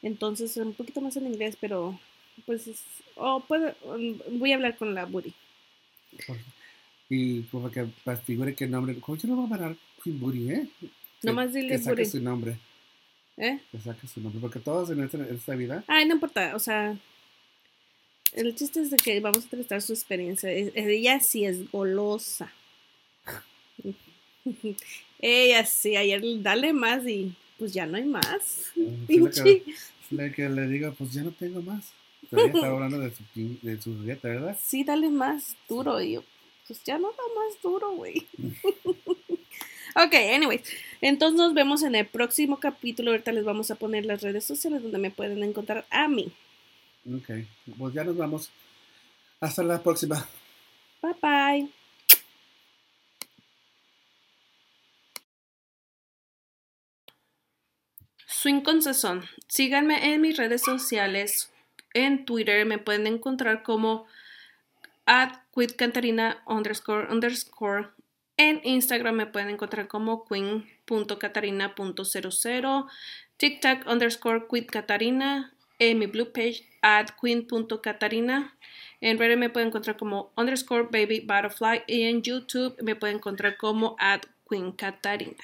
Entonces, un poquito más en inglés, pero pues, es- o puedo- voy a hablar con la Buri. Y como que figure qué nombre... ¿Cómo yo no voy a parar Queen Booty, eh? Que- Nomás dile Que saque Buri. su nombre. ¿Eh? Que saque su nombre. Porque todos en esta, en esta vida... Ay, no importa, o sea, el chiste es de que vamos a entrevistar su experiencia. Ella sí es golosa. Ella sí, ayer dale más y pues ya no hay más. Pinche. que, le, que le diga, pues ya no tengo más. Todavía estaba hablando de su, de su dieta, ¿verdad? Sí, dale más duro. Y yo, pues ya no da más duro, güey. ok, anyways. Entonces nos vemos en el próximo capítulo. Ahorita les vamos a poner las redes sociales donde me pueden encontrar a mí. Ok, pues ya nos vamos. Hasta la próxima. Bye bye. Swing con Sazón. Síganme en mis redes sociales. En Twitter me pueden encontrar como at quitcatarina underscore underscore. En Instagram me pueden encontrar como queen.catarina.00. TikTok underscore quitcatarina. En mi blue page at queen.catarina. En Reddit me pueden encontrar como underscore baby butterfly. Y en YouTube me pueden encontrar como at queen catarina.